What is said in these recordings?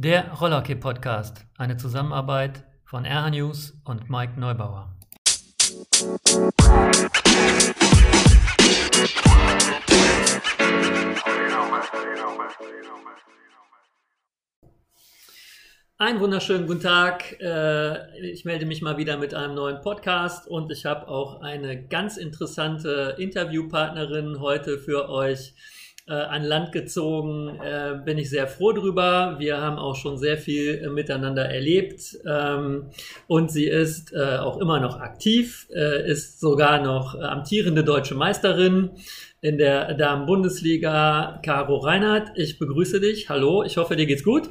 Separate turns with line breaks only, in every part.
Der Rollerkey Podcast, eine Zusammenarbeit von RH News und Mike Neubauer. Einen wunderschönen guten Tag. Äh, ich melde mich mal wieder mit einem neuen Podcast und ich habe auch eine ganz interessante Interviewpartnerin heute für euch äh, an Land gezogen. Äh, bin ich sehr froh drüber. Wir haben auch schon sehr viel äh, miteinander erlebt ähm, und sie ist äh, auch immer noch aktiv, äh, ist sogar noch amtierende deutsche Meisterin in der Damen-Bundesliga. Caro Reinhardt, ich begrüße dich. Hallo, ich hoffe, dir geht's gut.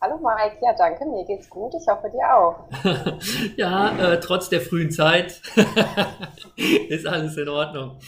Hallo Mike, ja danke, mir geht's gut, ich hoffe dir auch.
ja, äh, trotz der frühen Zeit ist alles in Ordnung.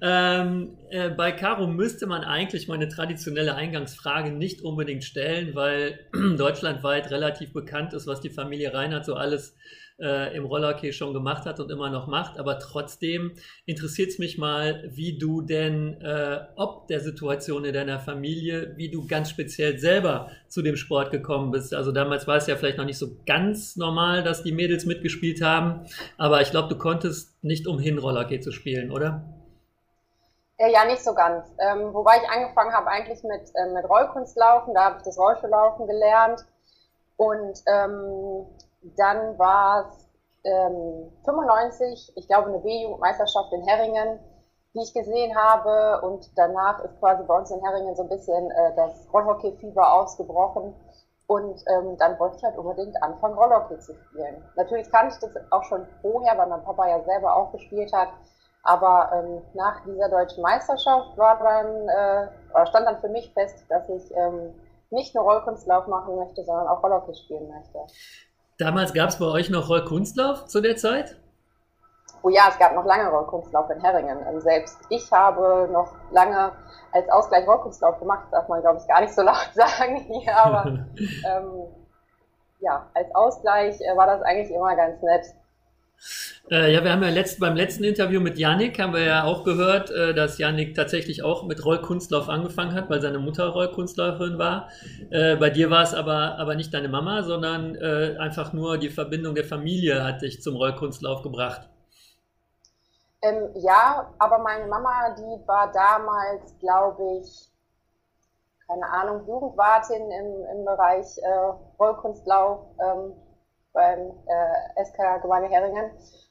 Ähm, äh, bei Caro müsste man eigentlich meine traditionelle Eingangsfrage nicht unbedingt stellen, weil deutschlandweit relativ bekannt ist, was die Familie Reinhardt so alles äh, im Rollerkey schon gemacht hat und immer noch macht. Aber trotzdem interessiert es mich mal, wie du denn äh, ob der Situation in deiner Familie, wie du ganz speziell selber zu dem Sport gekommen bist. Also damals war es ja vielleicht noch nicht so ganz normal, dass die Mädels mitgespielt haben. Aber ich glaube, du konntest nicht umhin, Rollerkey zu spielen, oder?
Äh, ja, nicht so ganz. Ähm, wobei ich angefangen habe eigentlich mit, äh, mit Rollkunstlaufen, da habe ich das Rollschuhlaufen gelernt. Und ähm, dann war es ähm, 95, ich glaube, eine B-Jugendmeisterschaft in Herringen, die ich gesehen habe. Und danach ist quasi bei uns in Herringen so ein bisschen äh, das Rollhockey-Fieber ausgebrochen. Und ähm, dann wollte ich halt unbedingt anfangen, Rollhockey zu spielen. Natürlich kannte ich das auch schon vorher, weil mein Papa ja selber auch gespielt hat. Aber ähm, nach dieser deutschen Meisterschaft war dann, äh, stand dann für mich fest, dass ich ähm, nicht nur Rollkunstlauf machen möchte, sondern auch Rollhockey spielen möchte.
Damals gab es bei euch noch Rollkunstlauf zu der Zeit?
Oh ja, es gab noch lange Rollkunstlauf in Herringen. Ähm, selbst ich habe noch lange als Ausgleich Rollkunstlauf gemacht, darf man glaube ich gar nicht so laut sagen hier, aber ähm, ja, als Ausgleich äh, war das eigentlich immer ganz nett.
Äh, ja, wir haben ja letzt, beim letzten Interview mit Yannick haben wir ja auch gehört, äh, dass Yannick tatsächlich auch mit Rollkunstlauf angefangen hat, weil seine Mutter Rollkunstläuferin war. Äh, bei dir war es aber, aber nicht deine Mama, sondern äh, einfach nur die Verbindung der Familie hat dich zum Rollkunstlauf gebracht.
Ähm, ja, aber meine Mama, die war damals, glaube ich, keine Ahnung, Jugendwartin im, im Bereich äh, Rollkunstlauf. Ähm, beim äh, SK Gemeinde Heringen.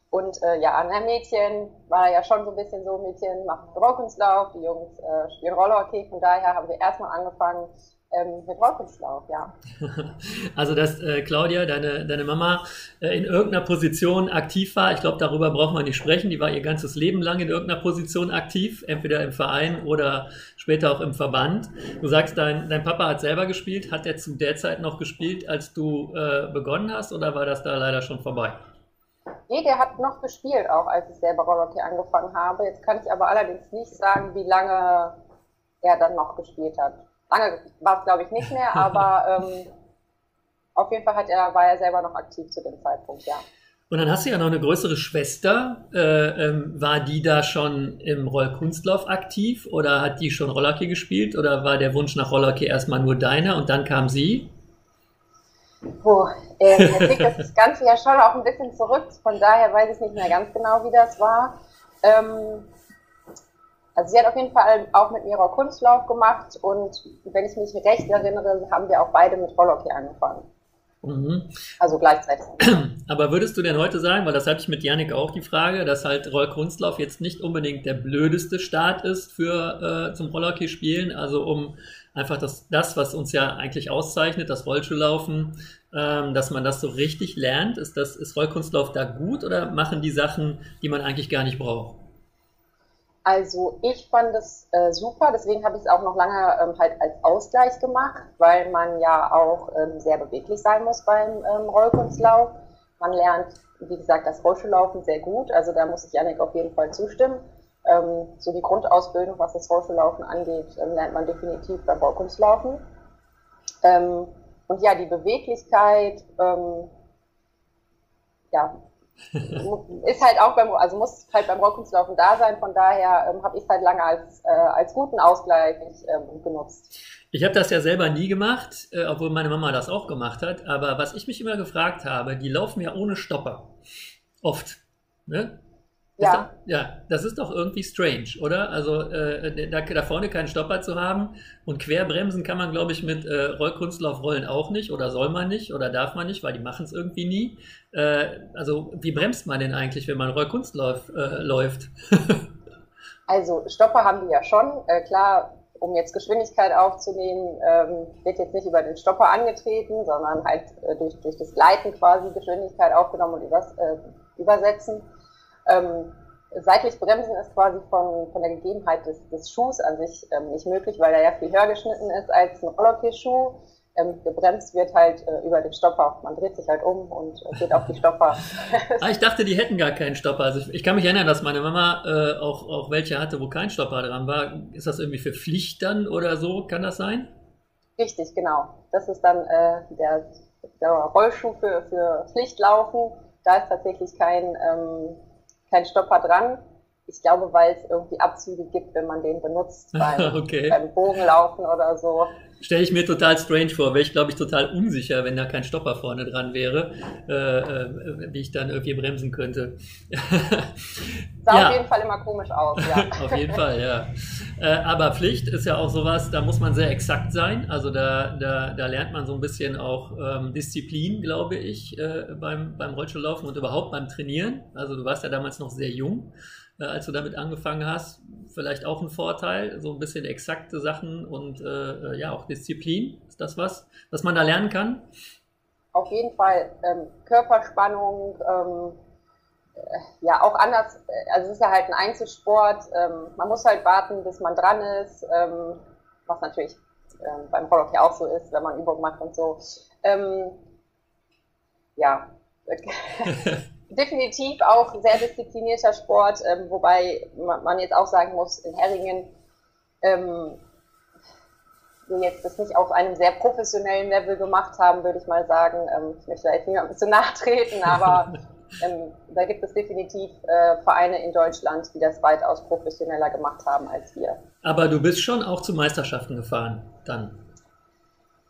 Und äh, ja, an einem Mädchen war ja schon so ein bisschen so, Mädchen machen Rollkunstlauf, die Jungs äh, spielen Rollerhockey. Von daher haben wir erstmal angefangen, ähm, mit Rollkunstlauf, ja.
Also, dass äh, Claudia, deine, deine Mama, äh, in irgendeiner Position aktiv war, ich glaube, darüber braucht man nicht sprechen. Die war ihr ganzes Leben lang in irgendeiner Position aktiv, entweder im Verein oder später auch im Verband. Du sagst, dein, dein Papa hat selber gespielt. Hat er zu der Zeit noch gespielt, als du äh, begonnen hast, oder war das da leider schon vorbei?
Nee, der hat noch gespielt, auch als ich selber Rollhockey angefangen habe. Jetzt kann ich aber allerdings nicht sagen, wie lange er dann noch gespielt hat lange war es, glaube ich, nicht mehr, aber ähm, auf jeden Fall hat er, war er selber noch aktiv zu dem Zeitpunkt, ja.
Und dann hast du ja noch eine größere Schwester. Äh, ähm, war die da schon im Rollkunstlauf aktiv oder hat die schon Rollerkey gespielt oder war der Wunsch nach Rollerkey erstmal nur deiner und dann kam sie?
Puh, äh, liegt das Ganze ja schon auch ein bisschen zurück, von daher weiß ich nicht mehr ganz genau, wie das war. Ähm, also sie hat auf jeden Fall auch mit mir Kunstlauf gemacht und wenn ich mich recht erinnere, haben wir auch beide mit Rollhockey angefangen. Mhm. Also gleichzeitig.
Aber würdest du denn heute sagen, weil das hatte ich mit Janik auch die Frage, dass halt Rollkunstlauf jetzt nicht unbedingt der blödeste Start ist für äh, zum Rollhockey spielen, also um einfach das, das, was uns ja eigentlich auszeichnet, das Rollschuhlaufen, ähm, dass man das so richtig lernt. Ist das ist Rollkunstlauf da gut oder machen die Sachen, die man eigentlich gar nicht braucht?
Also ich fand es äh, super, deswegen habe ich es auch noch lange ähm, halt als Ausgleich gemacht, weil man ja auch ähm, sehr beweglich sein muss beim ähm, Rollkunstlauf. Man lernt, wie gesagt, das Rollschuhlaufen sehr gut, also da muss ich Janik auf jeden Fall zustimmen. Ähm, so die Grundausbildung, was das Rollschuhlaufen angeht, ähm, lernt man definitiv beim Rollkunstlaufen. Ähm, und ja, die Beweglichkeit, ja, ist halt auch beim, also muss halt beim Rollkunstlaufen da sein. Von daher ähm, habe ich es halt lange als, äh, als guten Ausgleich ähm, genutzt.
Ich habe das ja selber nie gemacht, äh, obwohl meine Mama das auch gemacht hat. Aber was ich mich immer gefragt habe, die laufen ja ohne Stopper. Oft. Ne? Ja. Doch, ja, das ist doch irgendwie strange, oder? Also äh, da, da, vorne keinen Stopper zu haben und querbremsen kann man, glaube ich, mit äh, Rollkunstlaufrollen auch nicht oder soll man nicht oder darf man nicht, weil die machen es irgendwie nie. Äh, also wie bremst man denn eigentlich, wenn man Rollkunstlauf äh, läuft?
also Stopper haben die ja schon. Äh, klar, um jetzt Geschwindigkeit aufzunehmen, ähm, wird jetzt nicht über den Stopper angetreten, sondern halt äh, durch, durch das Gleiten quasi Geschwindigkeit aufgenommen und übers, übersetzen. Ähm, seitlich bremsen ist quasi von, von der Gegebenheit des, des Schuhs an sich ähm, nicht möglich, weil er ja viel höher geschnitten ist als ein Rollhockey-Schuh. Ähm, gebremst wird halt äh, über den Stopper. Man dreht sich halt um und äh, geht auf die Stopper.
ah, ich dachte, die hätten gar keinen Stopper. Also ich, ich kann mich erinnern, dass meine Mama äh, auch, auch welche hatte, wo kein Stopper dran war. Ist das irgendwie für Pflicht dann oder so? Kann das sein?
Richtig, genau. Das ist dann äh, der, der Rollschuh für, für Pflichtlaufen. Da ist tatsächlich kein ähm, kein Stopper dran. Ich glaube, weil es irgendwie Abzüge gibt, wenn man den benutzt beim, okay. beim Bogenlaufen oder so.
Stelle ich mir total strange vor, wäre ich glaube ich total unsicher, wenn da kein Stopper vorne dran wäre, äh, äh, wie ich dann irgendwie bremsen könnte.
Sah ja. auf jeden Fall immer komisch aus, ja.
auf jeden Fall, ja. Äh, aber Pflicht ist ja auch sowas, da muss man sehr exakt sein. Also da, da, da lernt man so ein bisschen auch ähm, Disziplin, glaube ich, äh, beim, beim Rollstuhllaufen und überhaupt beim Trainieren. Also du warst ja damals noch sehr jung äh, als du damit angefangen hast. Vielleicht auch ein Vorteil, so ein bisschen exakte Sachen und äh, ja auch Disziplin. Ist das was, was man da lernen kann?
Auf jeden Fall. Ähm, Körperspannung, ähm, äh, ja auch anders. Äh, also es ist ja halt ein Einzelsport. Ähm, man muss halt warten, bis man dran ist, ähm, was natürlich ähm, beim Rollhockey auch so ist, wenn man Übung macht und so. Ähm, ja. definitiv auch sehr disziplinierter Sport, ähm, wobei man jetzt auch sagen muss, in Herringen ähm, wir jetzt das nicht auf einem sehr professionellen Level gemacht haben, würde ich mal sagen. Ähm, ich möchte da jetzt niemandem zu nachtreten, aber ähm, da gibt es definitiv äh, Vereine in Deutschland, die das weitaus professioneller gemacht haben als wir.
Aber du bist schon auch zu Meisterschaften gefahren dann?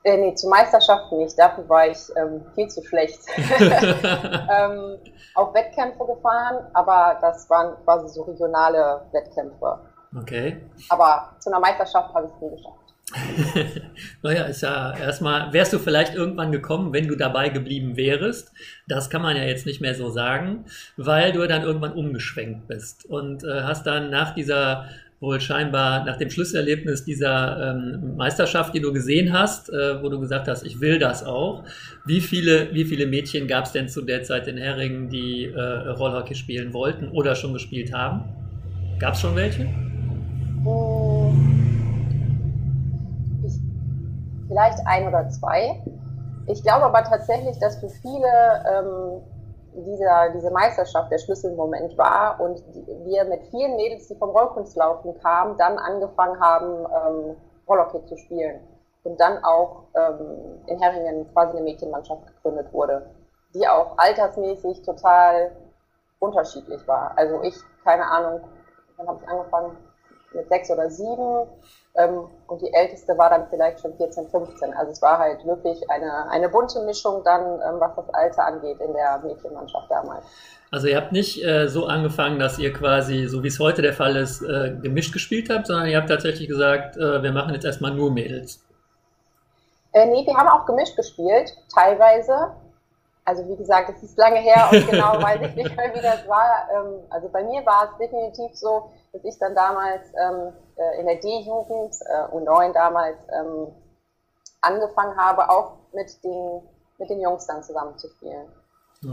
Äh, nee, zu Meisterschaften nicht. Dafür war ich ähm, viel zu schlecht. ähm, auf Wettkämpfe gefahren, aber das waren quasi so regionale Wettkämpfe.
Okay.
Aber zu einer Meisterschaft habe ich es nie geschafft.
naja, ist ja erstmal, wärst du vielleicht irgendwann gekommen, wenn du dabei geblieben wärst. Das kann man ja jetzt nicht mehr so sagen, weil du dann irgendwann umgeschwenkt bist und äh, hast dann nach dieser wohl scheinbar nach dem Schlusserlebnis dieser ähm, Meisterschaft, die du gesehen hast, äh, wo du gesagt hast, ich will das auch. Wie viele, wie viele Mädchen gab es denn zu der Zeit in Heringen, die äh, Rollhockey spielen wollten oder schon gespielt haben? Gab es schon welche?
Ich, vielleicht ein oder zwei. Ich glaube aber tatsächlich, dass für viele ähm, dieser, diese Meisterschaft der Schlüsselmoment war und wir mit vielen Mädels, die vom Rollkunstlaufen kamen, dann angefangen haben, ähm, Rollhockey zu spielen. Und dann auch ähm, in Herringen quasi eine Mädchenmannschaft gegründet wurde, die auch altersmäßig total unterschiedlich war. Also ich, keine Ahnung, wann habe ich angefangen? Mit sechs oder sieben ähm, und die älteste war dann vielleicht schon 14, 15. Also es war halt wirklich eine, eine bunte Mischung dann, ähm, was das Alter angeht in der Mädchenmannschaft damals.
Also ihr habt nicht äh, so angefangen, dass ihr quasi, so wie es heute der Fall ist, äh, gemischt gespielt habt, sondern ihr habt tatsächlich gesagt, äh, wir machen jetzt erstmal nur Mädels.
Äh, nee, wir haben auch gemischt gespielt, teilweise. Also wie gesagt, es ist lange her und genau weiß ich nicht mehr, wie das war. Ähm, also bei mir war es definitiv so, dass ich dann damals ähm, äh, in der D-Jugend, äh, U9 damals, ähm, angefangen habe, auch mit den, mit den Jungs dann zusammen zu spielen.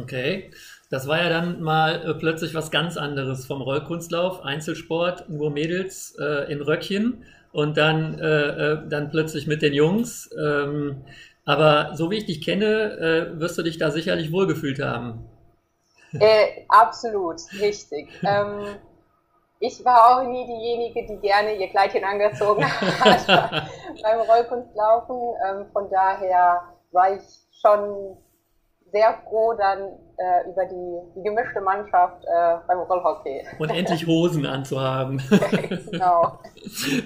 Okay, das war ja dann mal äh, plötzlich was ganz anderes vom Rollkunstlauf, Einzelsport, nur Mädels äh, in Röckchen und dann, äh, äh, dann plötzlich mit den Jungs. Ähm, aber so wie ich dich kenne, wirst du dich da sicherlich wohlgefühlt haben.
absolut, richtig. ähm, ich war auch nie diejenige, die gerne ihr Kleidchen angezogen hat beim Rollkunstlaufen. Ähm, von daher war ich schon sehr froh dann äh, über die, die, gemischte Mannschaft äh, beim Rollhockey.
Und endlich Hosen anzuhaben. genau.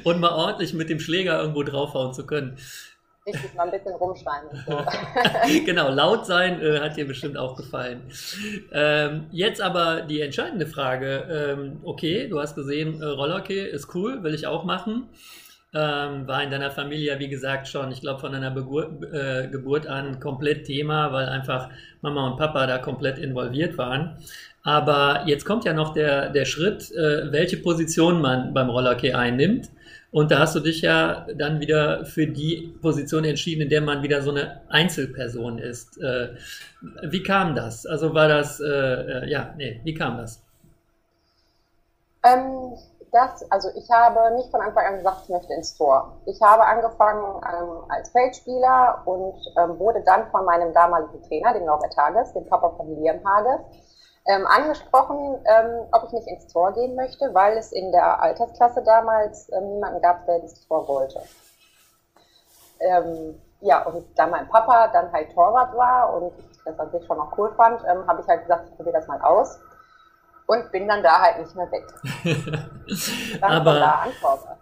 Und mal ordentlich mit dem Schläger irgendwo draufhauen zu können.
Richtig, mal ein bisschen rumschreien. So.
genau, laut sein äh, hat dir bestimmt auch gefallen. Ähm, jetzt aber die entscheidende Frage. Ähm, okay, du hast gesehen, äh, Rollhockey ist cool, will ich auch machen. Ähm, war in deiner Familie, wie gesagt, schon, ich glaube, von deiner Begur äh, Geburt an komplett Thema, weil einfach Mama und Papa da komplett involviert waren. Aber jetzt kommt ja noch der, der Schritt, äh, welche Position man beim Rollerkey einnimmt. Und da hast du dich ja dann wieder für die Position entschieden, in der man wieder so eine Einzelperson ist. Äh, wie kam das? Also war das, äh, äh ja, nee, wie kam das?
Ähm, das, also ich habe nicht von Anfang an gesagt, ich möchte ins Tor. Ich habe angefangen ähm, als Feldspieler und ähm, wurde dann von meinem damaligen Trainer, dem Norbert Hages, dem Papa von Liam Hages, ähm, angesprochen, ähm, ob ich nicht ins Tor gehen möchte, weil es in der Altersklasse damals ähm, niemanden gab, der ins Tor wollte. Ähm, ja, und da mein Papa dann halt Torwart war und ich das an sich schon noch cool fand, ähm, habe ich halt gesagt, ich probiere das mal aus und bin dann da halt nicht mehr weg.
Aber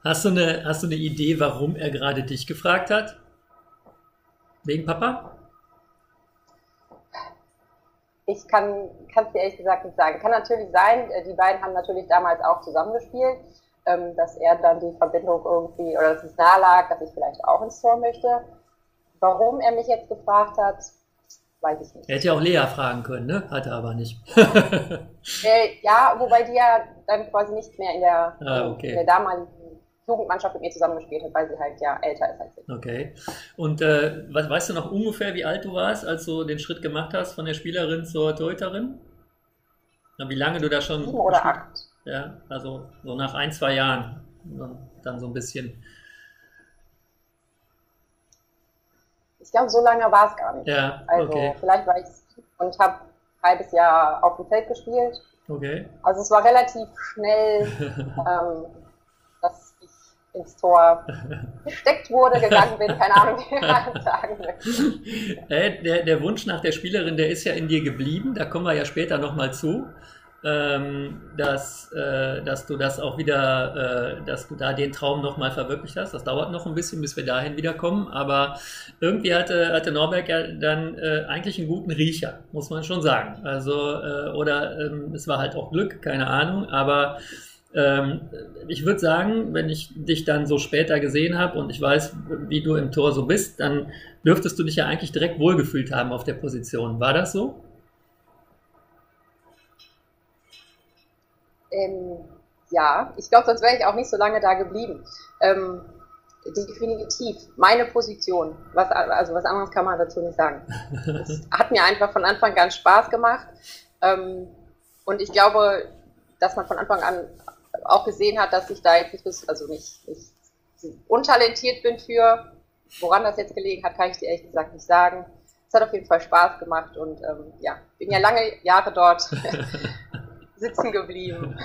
hast du, eine, hast du eine Idee, warum er gerade dich gefragt hat? Wegen Papa?
Ich kann es dir ehrlich gesagt nicht sagen. Kann natürlich sein, äh, die beiden haben natürlich damals auch zusammengespielt, ähm, dass er dann die Verbindung irgendwie, oder dass es nahe lag, dass ich vielleicht auch ins Tor möchte. Warum er mich jetzt gefragt hat, weiß ich nicht.
Er hätte ja auch Lea fragen können, ne? Hat er aber nicht.
äh, ja, wobei die ja dann quasi nicht mehr in der, ah, okay. in der damaligen Jugendmannschaft mit mir zusammengespielt hat, weil sie halt ja älter ist als ich.
Okay. Und äh, was, weißt du noch ungefähr, wie alt du warst, als du den Schritt gemacht hast von der Spielerin zur Torhüterin? Wie lange du da schon.
Sieben oder acht.
Ja, also so nach ein, zwei Jahren. Dann so ein bisschen.
Ich glaube, so lange war es gar nicht.
Ja,
also
okay.
vielleicht war ich und habe ein halbes Jahr auf dem Feld gespielt.
Okay.
Also es war relativ schnell, ähm, ins Tor gesteckt wurde, gegangen bin, keine Ahnung, wie man sagen möchte.
Äh, der, der Wunsch nach der Spielerin, der ist ja in dir geblieben, da kommen wir ja später nochmal zu ähm, dass, äh, dass du das auch wieder, äh, dass du da den Traum nochmal verwirklicht hast. Das dauert noch ein bisschen, bis wir dahin wiederkommen, aber irgendwie hatte, hatte Norberg ja dann äh, eigentlich einen guten Riecher, muss man schon sagen. Also, äh, oder ähm, es war halt auch Glück, keine Ahnung, aber ähm, ich würde sagen, wenn ich dich dann so später gesehen habe und ich weiß, wie du im Tor so bist, dann dürftest du dich ja eigentlich direkt wohlgefühlt haben auf der Position. War das so?
Ähm, ja, ich glaube, sonst wäre ich auch nicht so lange da geblieben. Ähm, definitiv meine Position. Was, also was anderes kann man dazu nicht sagen. Es hat mir einfach von Anfang an Spaß gemacht. Ähm, und ich glaube, dass man von Anfang an auch gesehen hat, dass ich da jetzt nicht, also nicht, nicht untalentiert bin für. Woran das jetzt gelegen hat, kann ich dir ehrlich gesagt nicht sagen. Es hat auf jeden Fall Spaß gemacht und ähm, ja, bin ja lange Jahre dort. sitzen geblieben.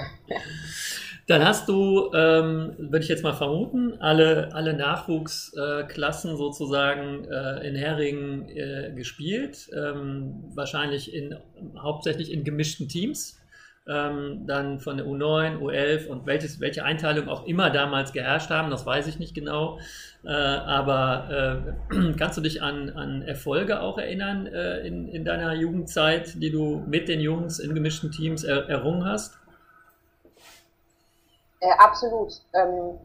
Dann hast du, ähm, würde ich jetzt mal vermuten, alle, alle Nachwuchsklassen äh, sozusagen äh, in Heringen äh, gespielt. Ähm, wahrscheinlich in, hauptsächlich in gemischten Teams. Ähm, dann von der U9, U11 und welches, welche Einteilung auch immer damals geherrscht haben, das weiß ich nicht genau. Äh, aber äh, kannst du dich an, an Erfolge auch erinnern äh, in, in deiner Jugendzeit, die du mit den Jungs in gemischten Teams er, errungen hast?
Äh, absolut. Ähm,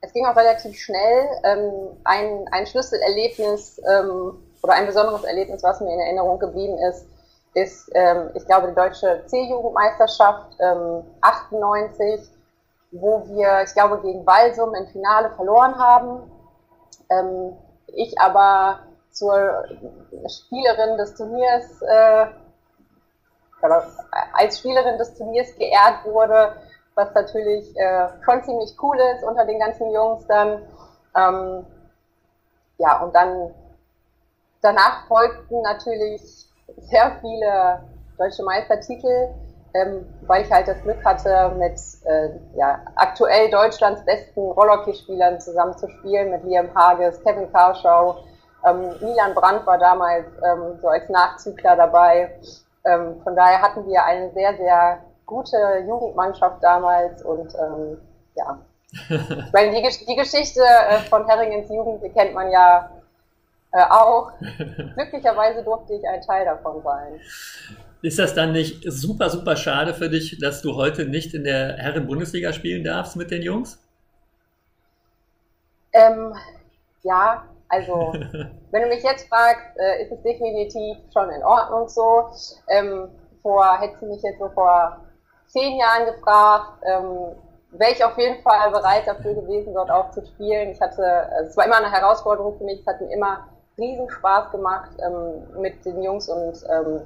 es ging auch relativ schnell. Ähm, ein, ein Schlüsselerlebnis ähm, oder ein besonderes Erlebnis, was mir in Erinnerung geblieben ist, ist, ähm, ich glaube, die deutsche C-Jugendmeisterschaft 98, ähm, wo wir, ich glaube, gegen Walsum im Finale verloren haben ähm, ich aber zur Spielerin des Turniers, äh, als Spielerin des Turniers geehrt wurde, was natürlich äh, schon ziemlich cool ist unter den ganzen Jungs dann. Ähm, ja, und dann danach folgten natürlich sehr viele deutsche Meistertitel ähm, weil ich halt das Glück hatte, mit äh, ja, aktuell Deutschlands besten Rollhockey-Spielern zusammen zu spielen, mit Liam Hages, Kevin Carschau, Ähm, Milan Brandt war damals ähm, so als Nachzügler dabei. Ähm, von daher hatten wir eine sehr, sehr gute Jugendmannschaft damals und ähm, ja. Ich meine, die, die Geschichte äh, von Herringens Jugend, die kennt man ja äh, auch. Glücklicherweise durfte ich ein Teil davon sein.
Ist das dann nicht super, super schade für dich, dass du heute nicht in der Herren-Bundesliga spielen darfst mit den Jungs?
Ähm, ja, also wenn du mich jetzt fragst, äh, ist es definitiv schon in Ordnung so. Ähm, vor, hättest du mich jetzt so vor zehn Jahren gefragt, ähm, wäre ich auf jeden Fall bereit dafür gewesen, dort auch zu spielen. Ich hatte, also es war immer eine Herausforderung für mich, es hat mir immer riesen Spaß gemacht, ähm, mit den Jungs und ähm,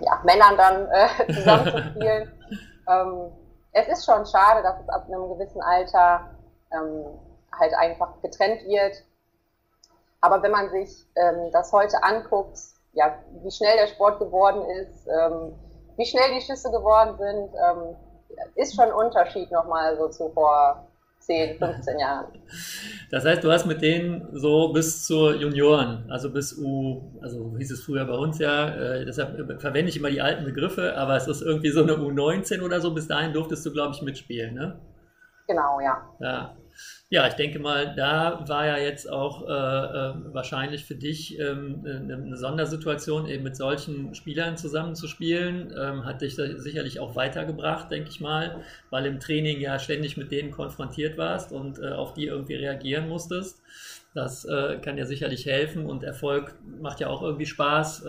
ja, Männern dann äh, zusammen zu spielen. ähm, es ist schon schade, dass es ab einem gewissen Alter ähm, halt einfach getrennt wird. Aber wenn man sich ähm, das heute anguckt, ja, wie schnell der Sport geworden ist, ähm, wie schnell die Schüsse geworden sind, ist schon ein Unterschied nochmal so zu vor 10, 15 Jahren.
Das heißt, du hast mit denen so bis zur Junioren, also bis U, also hieß es früher bei uns ja, äh, deshalb verwende ich immer die alten Begriffe, aber es ist irgendwie so eine U19 oder so, bis dahin durftest du, glaube ich, mitspielen, ne?
Genau, ja.
Ja. Ja, ich denke mal, da war ja jetzt auch äh, äh, wahrscheinlich für dich ähm, eine, eine, Sondersituation, eben mit solchen Spielern zusammenzuspielen. Ähm, hat dich sicherlich auch weitergebracht, denke ich mal, weil im Training ja ständig mit denen konfrontiert warst und äh, auf die irgendwie reagieren musstest. Das äh, kann ja sicherlich helfen und Erfolg macht ja auch irgendwie Spaß,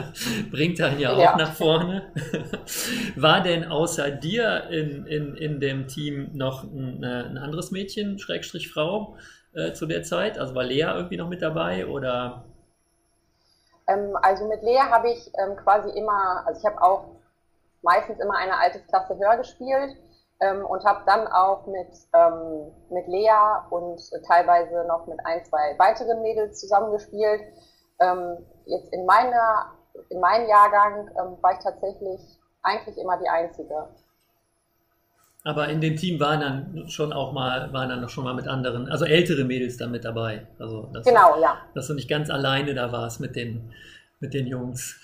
bringt einen ja auch ja. nach vorne. War denn außer dir in, in, in dem Team noch ein, äh, ein anderes Mädchen, Schrägstrich Frau, äh, zu der Zeit? Also war Lea irgendwie noch mit dabei oder?
Ähm, also mit Lea habe ich ähm, quasi immer, also ich habe auch meistens immer eine Altersklasse höher gespielt ähm, und habe dann auch mit, ähm, mit Lea und teilweise noch mit ein, zwei weiteren Mädels zusammengespielt. Ähm, jetzt in meiner, in meinem Jahrgang ähm, war ich tatsächlich eigentlich immer die Einzige.
Aber in dem Team waren dann schon auch mal, waren dann schon mal mit anderen, also ältere Mädels dann mit dabei. Also dass
genau,
du,
ja.
Dass du nicht ganz alleine da warst mit den, mit den Jungs.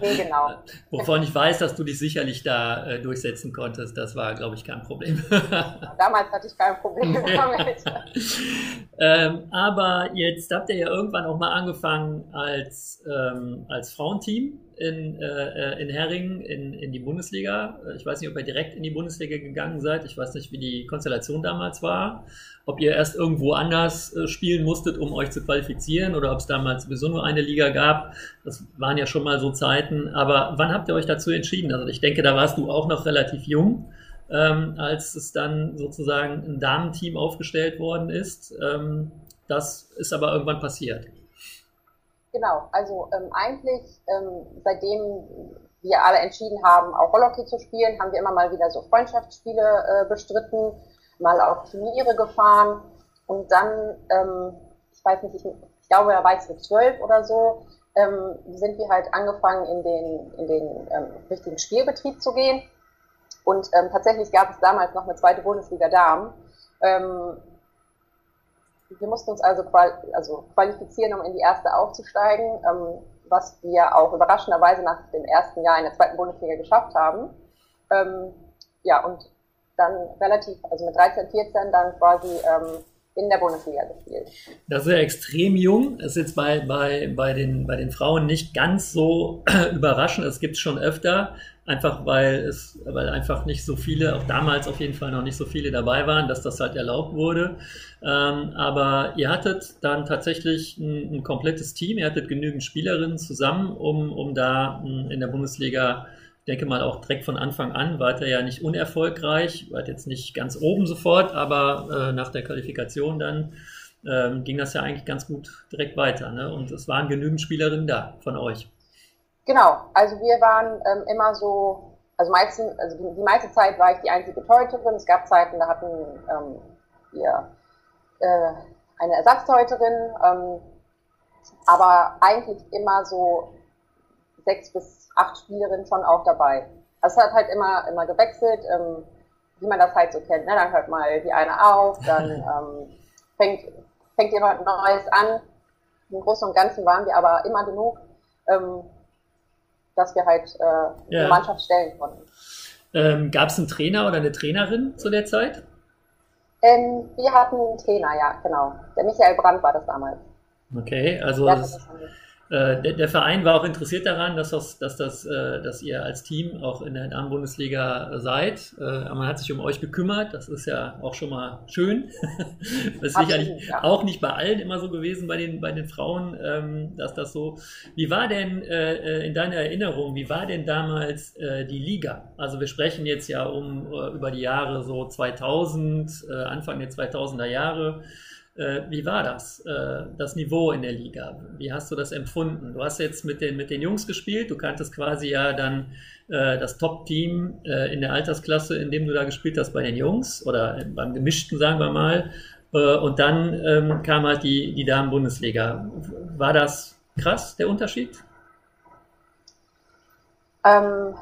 Genau.
Wovon ich weiß, dass du dich sicherlich da äh, durchsetzen konntest. Das war, glaube ich, kein Problem.
Damals hatte ich kein Problem damit.
ähm, aber jetzt habt ihr ja irgendwann auch mal angefangen als, ähm, als Frauenteam in, äh, in Herringen in, in die Bundesliga. Ich weiß nicht, ob ihr direkt in die Bundesliga gegangen seid. Ich weiß nicht, wie die Konstellation damals war. Ob ihr erst irgendwo anders äh, spielen musstet, um euch zu qualifizieren oder ob es damals sowieso nur eine Liga gab. Das waren ja schon mal so Zeiten. Aber wann habt ihr euch dazu entschieden? Also ich denke, da warst du auch noch relativ jung. Ähm, als es dann sozusagen ein Damenteam aufgestellt worden ist. Ähm, das ist aber irgendwann passiert.
Genau, also ähm, eigentlich ähm, seitdem wir alle entschieden haben, auch Rollhockey zu spielen, haben wir immer mal wieder so Freundschaftsspiele äh, bestritten, mal auf Turniere gefahren und dann, ähm, ich weiß nicht, ich, ich glaube, da war ich so zwölf oder so, ähm, sind wir halt angefangen, in den, in den ähm, richtigen Spielbetrieb zu gehen. Und ähm, tatsächlich gab es damals noch eine zweite Bundesliga Damen. Ähm, wir mussten uns also, qual also qualifizieren, um in die erste aufzusteigen, ähm, was wir auch überraschenderweise nach dem ersten Jahr in der zweiten Bundesliga geschafft haben. Ähm, ja, und dann relativ, also mit 13, 14 dann quasi ähm, in der Bundesliga gespielt.
Das ist ja extrem jung. Das ist jetzt bei, bei, bei, den, bei den Frauen nicht ganz so überraschend. Es gibt es schon öfter, einfach weil es, weil einfach nicht so viele, auch damals auf jeden Fall noch nicht so viele dabei waren, dass das halt erlaubt wurde. Ähm, aber ihr hattet dann tatsächlich ein, ein, komplettes Team, ihr hattet genügend Spielerinnen zusammen, um, um da hm, in der Bundesliga denke mal auch direkt von Anfang an war er ja nicht unerfolgreich, war jetzt nicht ganz oben sofort, aber äh, nach der Qualifikation dann ähm, ging das ja eigentlich ganz gut direkt weiter. Ne? Und es waren genügend Spielerinnen da von euch.
Genau, also wir waren ähm, immer so, also, meistens, also die, die, meiste Zeit war ich die einzige Torhüterin. Es gab Zeiten, da hatten ähm, wir äh, eine Ersatztorhüterin, ähm, aber eigentlich immer so sechs bis acht Spielerinnen schon auch dabei. Also es hat halt immer, immer gewechselt, ähm, wie man das halt so kennt. Ne? Dann hört mal die eine auf, dann ähm, fängt, fängt jemand Neues an. Im Großen und Ganzen waren wir aber immer genug, ähm, dass wir halt äh, ja. eine Mannschaft stellen konnten.
Ähm, Gab es einen Trainer oder eine Trainerin zu der Zeit?
Ähm, wir hatten einen Trainer, ja, genau. Der Michael Brandt war das damals.
Okay, also das, äh, der, der, Verein war auch interessiert daran, dass, das, dass, das, äh, dass ihr als Team auch in der Damen-Bundesliga seid. Äh, man hat sich um euch gekümmert, das ist ja auch schon mal schön. das ist sicherlich ja. auch nicht bei allen immer so gewesen, bei den, bei den Frauen, ähm, dass das so. Wie war denn in deiner Erinnerung, wie war denn damals die Liga? Also wir sprechen jetzt ja um über die Jahre so 2000, Anfang der 2000er Jahre. Äh, wie war das, äh, das Niveau in der Liga? Wie hast du das empfunden? Du hast jetzt mit den, mit den Jungs gespielt, du kanntest quasi ja dann äh, das Top-Team in der Altersklasse, in dem du da gespielt hast bei den Jungs oder beim Gemischten, sagen wir mal. Und dann ähm, kam halt die, die Damen-Bundesliga. War das krass, der Unterschied?
Ähm,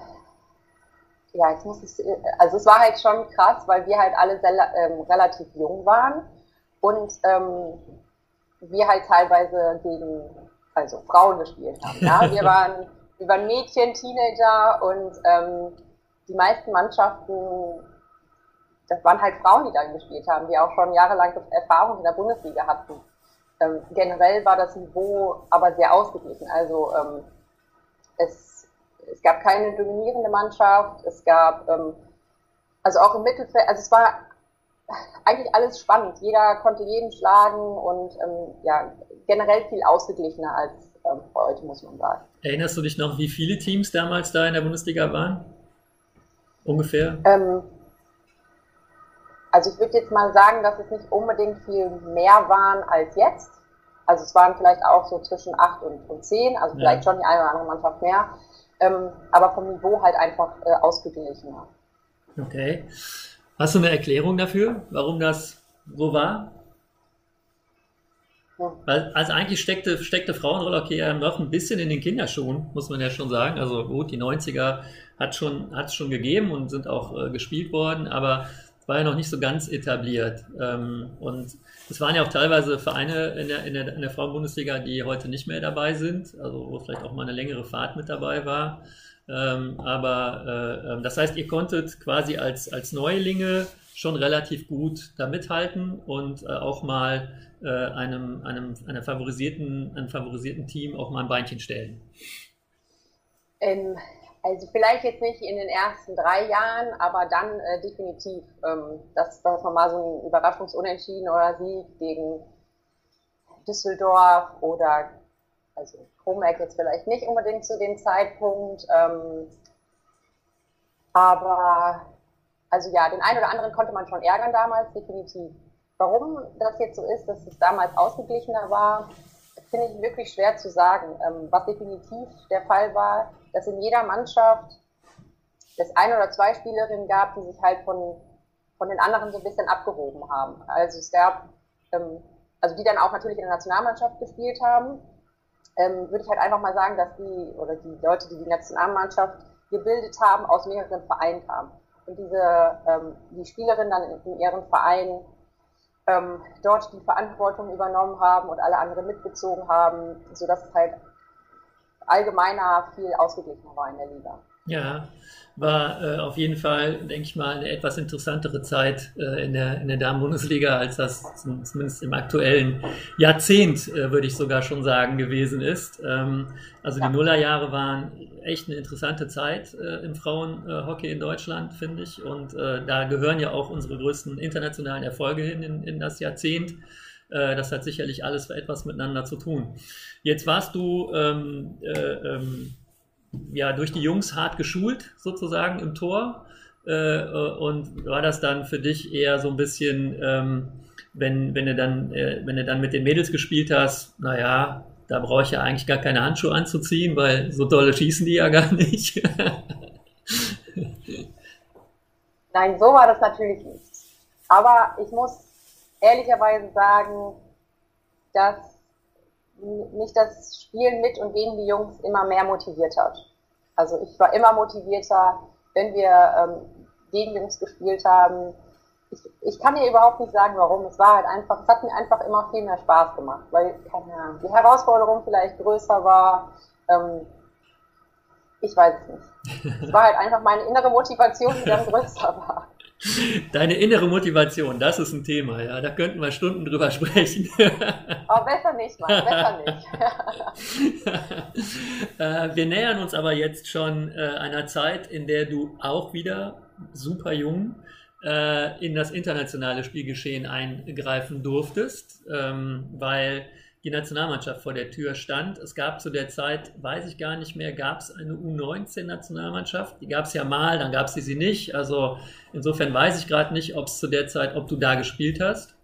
ja, ich muss es, also es war halt schon krass, weil wir halt alle sehr, ähm, relativ jung waren und ähm, wir halt teilweise gegen also Frauen gespielt haben. Ja? Wir waren wir waren Mädchen, Teenager und ähm, die meisten Mannschaften, das waren halt Frauen, die dann gespielt haben, die auch schon jahrelang Erfahrung in der Bundesliga hatten. Ähm, generell war das Niveau aber sehr ausgeglichen. Also ähm, es, es gab keine dominierende Mannschaft, es gab ähm, also auch im Mittelfeld, also es war eigentlich alles spannend. Jeder konnte jeden schlagen und ähm, ja, generell viel ausgeglichener als ähm, heute, muss man sagen.
Erinnerst du dich noch, wie viele Teams damals da in der Bundesliga waren? Ungefähr?
Ähm, also ich würde jetzt mal sagen, dass es nicht unbedingt viel mehr waren als jetzt. Also es waren vielleicht auch so zwischen 8 und, und 10, also vielleicht ja. schon die eine oder andere Mannschaft mehr. Ähm, aber vom Niveau halt einfach äh, ausgeglichener.
Okay. Hast du eine Erklärung dafür, warum das so war? Weil, also eigentlich steckte, steckte Frauenroller ja noch ein bisschen in den Kinderschuhen, muss man ja schon sagen. Also gut, die 90er hat schon, es schon gegeben und sind auch äh, gespielt worden, aber es war ja noch nicht so ganz etabliert. Ähm, und es waren ja auch teilweise Vereine in der, in der, in der Frauenbundesliga, die heute nicht mehr dabei sind, also wo vielleicht auch mal eine längere Fahrt mit dabei war. Ähm, aber äh, ähm, das heißt, ihr konntet quasi als, als Neulinge schon relativ gut da mithalten und äh, auch mal äh, einem, einem, einer favorisierten, einem favorisierten Team auch mal ein Beinchen stellen.
Ähm, also vielleicht jetzt nicht in den ersten drei Jahren, aber dann äh, definitiv, ähm, dass, dass man mal so ein Überraschungsunentschieden oder Sieg gegen Düsseldorf oder also Chromac jetzt vielleicht nicht unbedingt zu dem Zeitpunkt, ähm, aber also ja, den einen oder anderen konnte man schon ärgern damals, definitiv. Warum das jetzt so ist, dass es damals ausgeglichener war, finde ich wirklich schwer zu sagen. Ähm, was definitiv der Fall war, dass in jeder Mannschaft es ein oder zwei Spielerinnen gab, die sich halt von, von den anderen so ein bisschen abgehoben haben. Also es gab, ähm, also die dann auch natürlich in der Nationalmannschaft gespielt haben, ähm, würde ich halt einfach mal sagen, dass die oder die Leute, die die Nationalmannschaft gebildet haben, aus mehreren Vereinen kamen. Und diese, ähm, die Spielerinnen dann in, in ihren Vereinen ähm, dort die Verantwortung übernommen haben und alle anderen mitgezogen haben, sodass es halt allgemeiner viel ausgeglichener war in der Liga.
Ja, war äh, auf jeden Fall, denke ich mal, eine etwas interessantere Zeit äh, in der, in der Damen-Bundesliga, als das zumindest im aktuellen Jahrzehnt, äh, würde ich sogar schon sagen, gewesen ist. Ähm, also die Nullerjahre waren echt eine interessante Zeit äh, im Frauenhockey in Deutschland, finde ich. Und äh, da gehören ja auch unsere größten internationalen Erfolge hin in, in das Jahrzehnt. Äh, das hat sicherlich alles für etwas miteinander zu tun. Jetzt warst du ähm, ähm, ja, durch die Jungs hart geschult, sozusagen im Tor. Äh, und war das dann für dich eher so ein bisschen, ähm, wenn, wenn, du dann, äh, wenn du dann mit den Mädels gespielt hast, naja, da brauche ich ja eigentlich gar keine Handschuhe anzuziehen, weil so dolle schießen die ja gar nicht.
Nein, so war das natürlich nicht. Aber ich muss ehrlicherweise sagen, dass mich das Spielen mit und gegen die Jungs immer mehr motiviert hat. Also ich war immer motivierter, wenn wir ähm, gegen Jungs gespielt haben. ich, ich kann dir überhaupt nicht sagen, warum. Es war halt einfach, es hat mir einfach immer viel mehr Spaß gemacht, weil, keine Ahnung, die Herausforderung vielleicht größer war. Ähm, ich weiß es nicht. Es war halt einfach meine innere Motivation, die dann größer war.
Deine innere Motivation, das ist ein Thema, ja. Da könnten wir Stunden drüber sprechen.
Aber besser nicht, Mann, besser nicht.
Äh, wir nähern uns aber jetzt schon äh, einer Zeit, in der du auch wieder super jung äh, in das internationale Spielgeschehen eingreifen durftest, ähm, weil die Nationalmannschaft vor der Tür stand. Es gab zu der Zeit, weiß ich gar nicht mehr, gab es eine U19-Nationalmannschaft. Die gab es ja mal, dann gab es sie nicht. Also insofern weiß ich gerade nicht, ob es zu der Zeit, ob du da gespielt hast.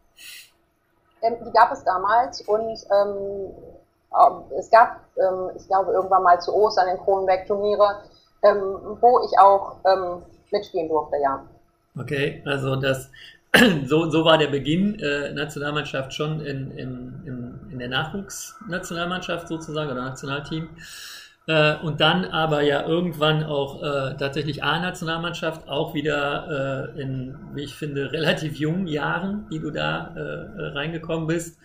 Ähm, die gab es damals und ähm, es gab, ähm, ich glaube, irgendwann mal zu Ostern in Kronenberg Turniere, ähm, wo ich auch ähm, mitspielen durfte, ja.
Okay, also das so, so war der Beginn äh, Nationalmannschaft schon in, in, in, in der Nachwuchsnationalmannschaft sozusagen oder Nationalteam. Äh, und dann aber ja irgendwann auch äh, tatsächlich A-Nationalmannschaft, auch wieder äh, in, wie ich finde, relativ jungen Jahren, die du da äh, äh, reingekommen bist.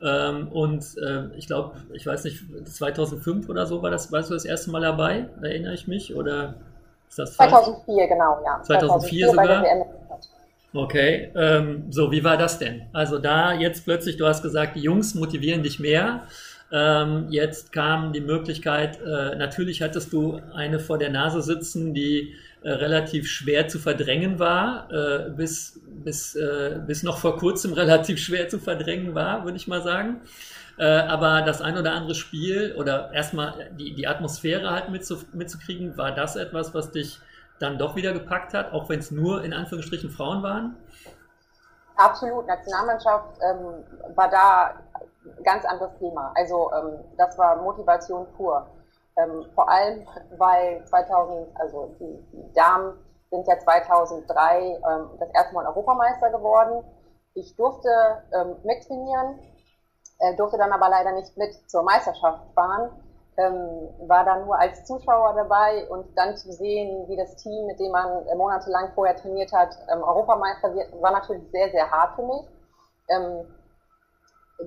Ähm, und äh, ich glaube, ich weiß nicht, 2005 oder so war das, warst du das erste Mal dabei? Erinnere ich mich? Oder
ist das 2004, genau, ja.
2004, 2004 sogar. Okay, ähm, so, wie war das denn? Also da jetzt plötzlich, du hast gesagt, die Jungs motivieren dich mehr. Ähm, jetzt kam die Möglichkeit, äh, natürlich hattest du eine vor der Nase sitzen, die äh, relativ schwer zu verdrängen war, äh, bis, bis, äh, bis noch vor kurzem relativ schwer zu verdrängen war, würde ich mal sagen. Äh, aber das ein oder andere Spiel oder erstmal die, die Atmosphäre halt mitzu, mitzukriegen, war das etwas, was dich dann doch wieder gepackt hat, auch wenn es nur in Anführungsstrichen Frauen waren?
Absolut, Nationalmannschaft ähm, war da ein ganz anderes Thema. Also ähm, das war Motivation pur. Ähm, vor allem, weil 2000, also die, die Damen sind ja 2003 ähm, das erste Mal Europameister geworden. Ich durfte ähm, mittrainieren, äh, durfte dann aber leider nicht mit zur Meisterschaft fahren ähm, war da nur als Zuschauer dabei und dann zu sehen, wie das Team, mit dem man äh, monatelang vorher trainiert hat, ähm, Europameister wird, war natürlich sehr, sehr hart für mich. Ähm,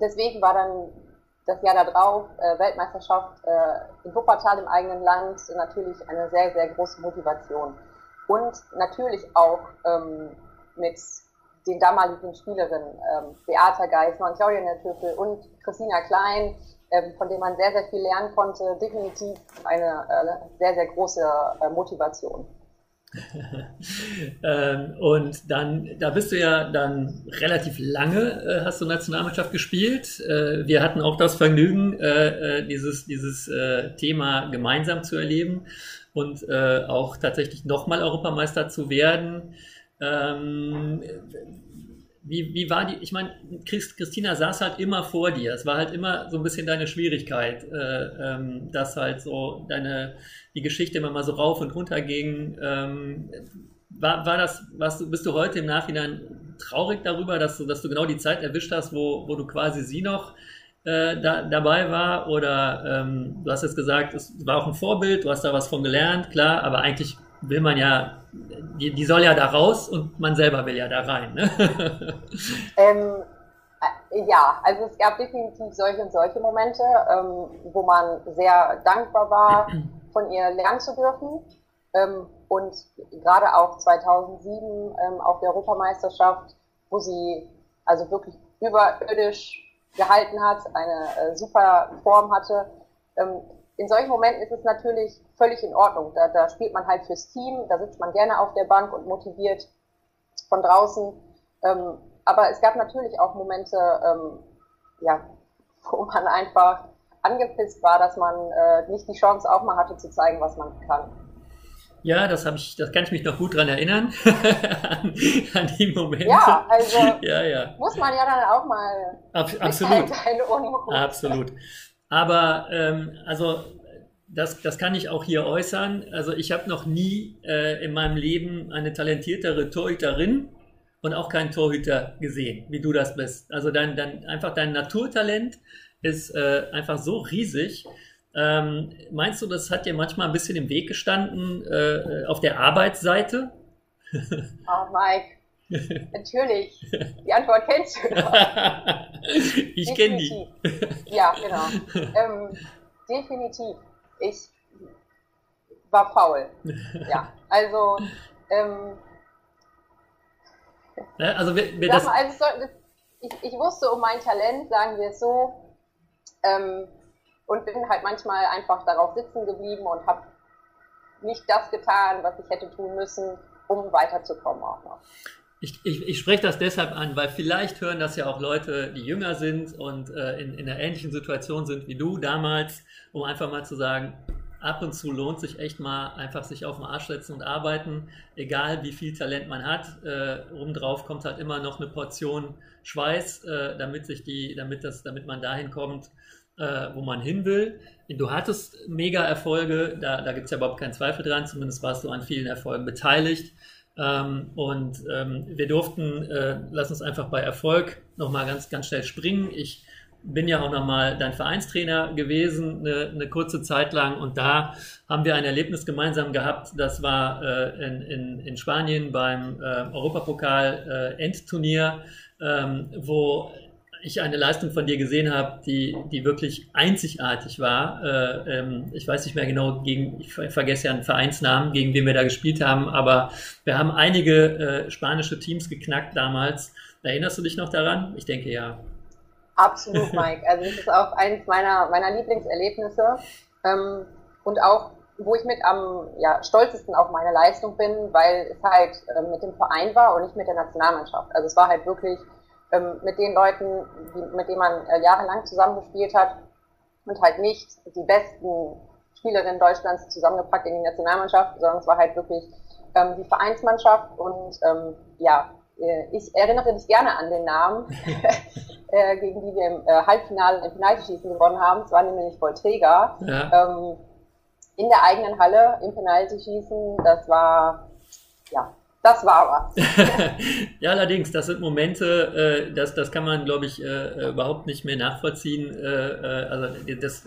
deswegen war dann das Jahr darauf äh, Weltmeisterschaft äh, in Wuppertal im eigenen Land natürlich eine sehr, sehr große Motivation. Und natürlich auch ähm, mit den damaligen Spielerinnen ähm, Beata Geis, Claudia Töffel und Christina Klein, von dem man sehr, sehr viel lernen konnte, definitiv eine äh, sehr, sehr große äh, Motivation.
ähm, und dann, da bist du ja dann relativ lange, äh, hast du Nationalmannschaft gespielt. Wir hatten auch das Vergnügen, dieses, dieses Thema gemeinsam zu erleben und auch tatsächlich nochmal Europameister zu werden. Ähm, wie, wie war die, ich meine, Christina saß halt immer vor dir. Es war halt immer so ein bisschen deine Schwierigkeit, äh, ähm, dass halt so deine, die Geschichte immer mal so rauf und runter ging. Ähm, war, war das, warst du, bist du heute im Nachhinein traurig darüber, dass du, dass du genau die Zeit erwischt hast, wo, wo du quasi sie noch äh, da, dabei war? Oder ähm, du hast jetzt gesagt, es war auch ein Vorbild, du hast da was von gelernt, klar, aber eigentlich will man ja, die, die soll ja da raus und man selber will ja da rein. Ne?
Ähm, äh, ja, also es gab definitiv solche und solche Momente, ähm, wo man sehr dankbar war, von ihr lernen zu dürfen. Ähm, und gerade auch 2007 ähm, auf der Europameisterschaft, wo sie also wirklich überirdisch gehalten hat, eine äh, super Form hatte, ähm, in solchen Momenten ist es natürlich völlig in Ordnung. Da, da spielt man halt fürs Team, da sitzt man gerne auf der Bank und motiviert von draußen. Ähm, aber es gab natürlich auch Momente, ähm, ja, wo man einfach angepisst war, dass man äh, nicht die Chance auch mal hatte zu zeigen, was man kann.
Ja, das habe ich, das kann ich mich noch gut dran erinnern an, an, die Momente.
Ja, also ja, ja. muss man ja dann auch mal
Ab, absolut, absolut. Aber ähm, also das, das kann ich auch hier äußern. Also ich habe noch nie äh, in meinem Leben eine talentiertere Torhüterin und auch keinen Torhüter gesehen, wie du das bist. Also dein, dein, einfach dein Naturtalent ist äh, einfach so riesig. Ähm, meinst du, das hat dir manchmal ein bisschen im Weg gestanden äh, auf der Arbeitsseite?
oh, Mike, Natürlich. Die Antwort kennst du doch.
ich kenne die.
Ja, genau. Ähm, definitiv. Ich war faul. Ja, also. Ähm,
ja, also, wer, wer das,
also ich, ich, wusste um mein Talent, sagen wir es so, ähm, und bin halt manchmal einfach darauf sitzen geblieben und habe nicht das getan, was ich hätte tun müssen, um weiterzukommen auch noch.
Ich, ich, ich spreche das deshalb an, weil vielleicht hören das ja auch Leute, die jünger sind und äh, in, in einer ähnlichen Situation sind wie du damals, um einfach mal zu sagen, ab und zu lohnt sich echt mal einfach sich auf den Arsch setzen und arbeiten, egal wie viel Talent man hat. Äh, obendrauf kommt halt immer noch eine Portion Schweiß, äh, damit sich die, damit das, damit man dahin kommt, äh, wo man hin will. Du hattest mega Erfolge, da, da gibt es ja überhaupt keinen Zweifel dran, zumindest warst du an vielen Erfolgen beteiligt. Ähm, und ähm, wir durften, äh, lass uns einfach bei Erfolg nochmal ganz, ganz schnell springen. Ich bin ja auch nochmal dein Vereinstrainer gewesen, eine, eine, kurze Zeit lang. Und da haben wir ein Erlebnis gemeinsam gehabt. Das war äh, in, in, in Spanien beim äh, Europapokal-Endturnier, äh, ähm, wo ich eine Leistung von dir gesehen habe, die, die wirklich einzigartig war. Äh, ähm, ich weiß nicht mehr genau, gegen, ich vergesse ja einen Vereinsnamen, gegen den wir da gespielt haben, aber wir haben einige äh, spanische Teams geknackt damals. Erinnerst du dich noch daran? Ich denke ja.
Absolut, Mike. Also das ist auch eines meiner, meiner Lieblingserlebnisse ähm, und auch, wo ich mit am ja, stolzesten auf meine Leistung bin, weil es halt äh, mit dem Verein war und nicht mit der Nationalmannschaft. Also es war halt wirklich ähm, mit den Leuten, die, mit denen man äh, jahrelang zusammengespielt hat und halt nicht die besten Spielerinnen Deutschlands zusammengepackt in die Nationalmannschaft, sondern es war halt wirklich ähm, die Vereinsmannschaft und ähm, ja, äh, ich erinnere dich gerne an den Namen, äh, gegen die wir im äh, Halbfinale im Penaltyschießen gewonnen haben. Es war nämlich Volträger. Ja. Ähm, in der eigenen Halle im Penaltyschießen. Das war ja das war was.
ja, allerdings, das sind Momente, äh, das, das kann man, glaube ich, äh, äh, überhaupt nicht mehr nachvollziehen. Äh, äh also das,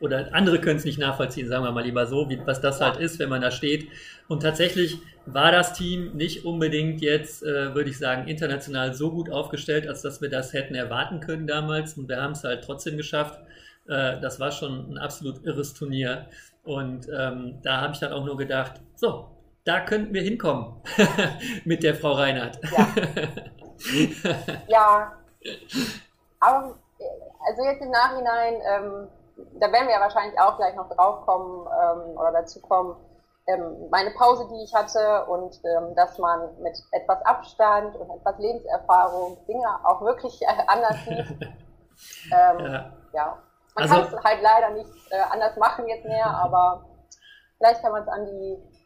oder andere können es nicht nachvollziehen, sagen wir mal lieber so, wie, was das halt ist, wenn man da steht. Und tatsächlich war das Team nicht unbedingt jetzt, äh, würde ich sagen, international so gut aufgestellt, als dass wir das hätten erwarten können damals. Und wir haben es halt trotzdem geschafft. das war schon ein absolut irres Turnier. Und ähm, da habe ich dann auch nur gedacht, so, da könnten wir hinkommen mit der Frau Reinhardt.
Ja. ja. Aber also jetzt im Nachhinein, ähm, da werden wir ja wahrscheinlich auch gleich noch drauf kommen ähm, oder dazu kommen, ähm, meine Pause, die ich hatte und ähm, dass man mit etwas Abstand und etwas Lebenserfahrung Dinge auch wirklich anders sieht. Ähm, ja. ja. Man also, kann es halt leider nicht äh, anders machen jetzt mehr, aber vielleicht kann man es an die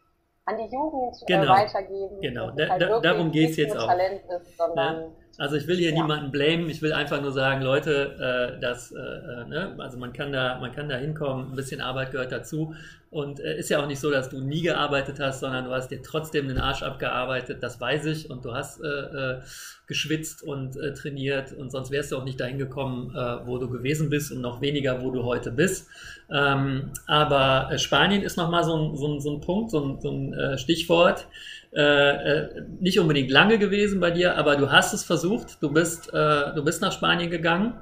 an die Jugend äh, genau. weitergeben.
Genau, da, halt da, darum geht es jetzt auch. Talent ist, sondern, ne? Also ich will hier ja. niemanden blamen, ich will einfach nur sagen, Leute, äh, dass, äh, äh, ne? also man kann da, man kann da hinkommen, ein bisschen Arbeit gehört dazu und äh, ist ja auch nicht so, dass du nie gearbeitet hast, sondern du hast dir trotzdem den Arsch abgearbeitet, das weiß ich und du hast äh, geschwitzt und trainiert und sonst wärst du auch nicht dahin gekommen, wo du gewesen bist und noch weniger, wo du heute bist. Ähm, aber Spanien ist nochmal so ein, so, ein, so ein Punkt, so ein, so ein Stichwort. Äh, äh, nicht unbedingt lange gewesen bei dir, aber du hast es versucht. Du bist, äh, du bist nach Spanien gegangen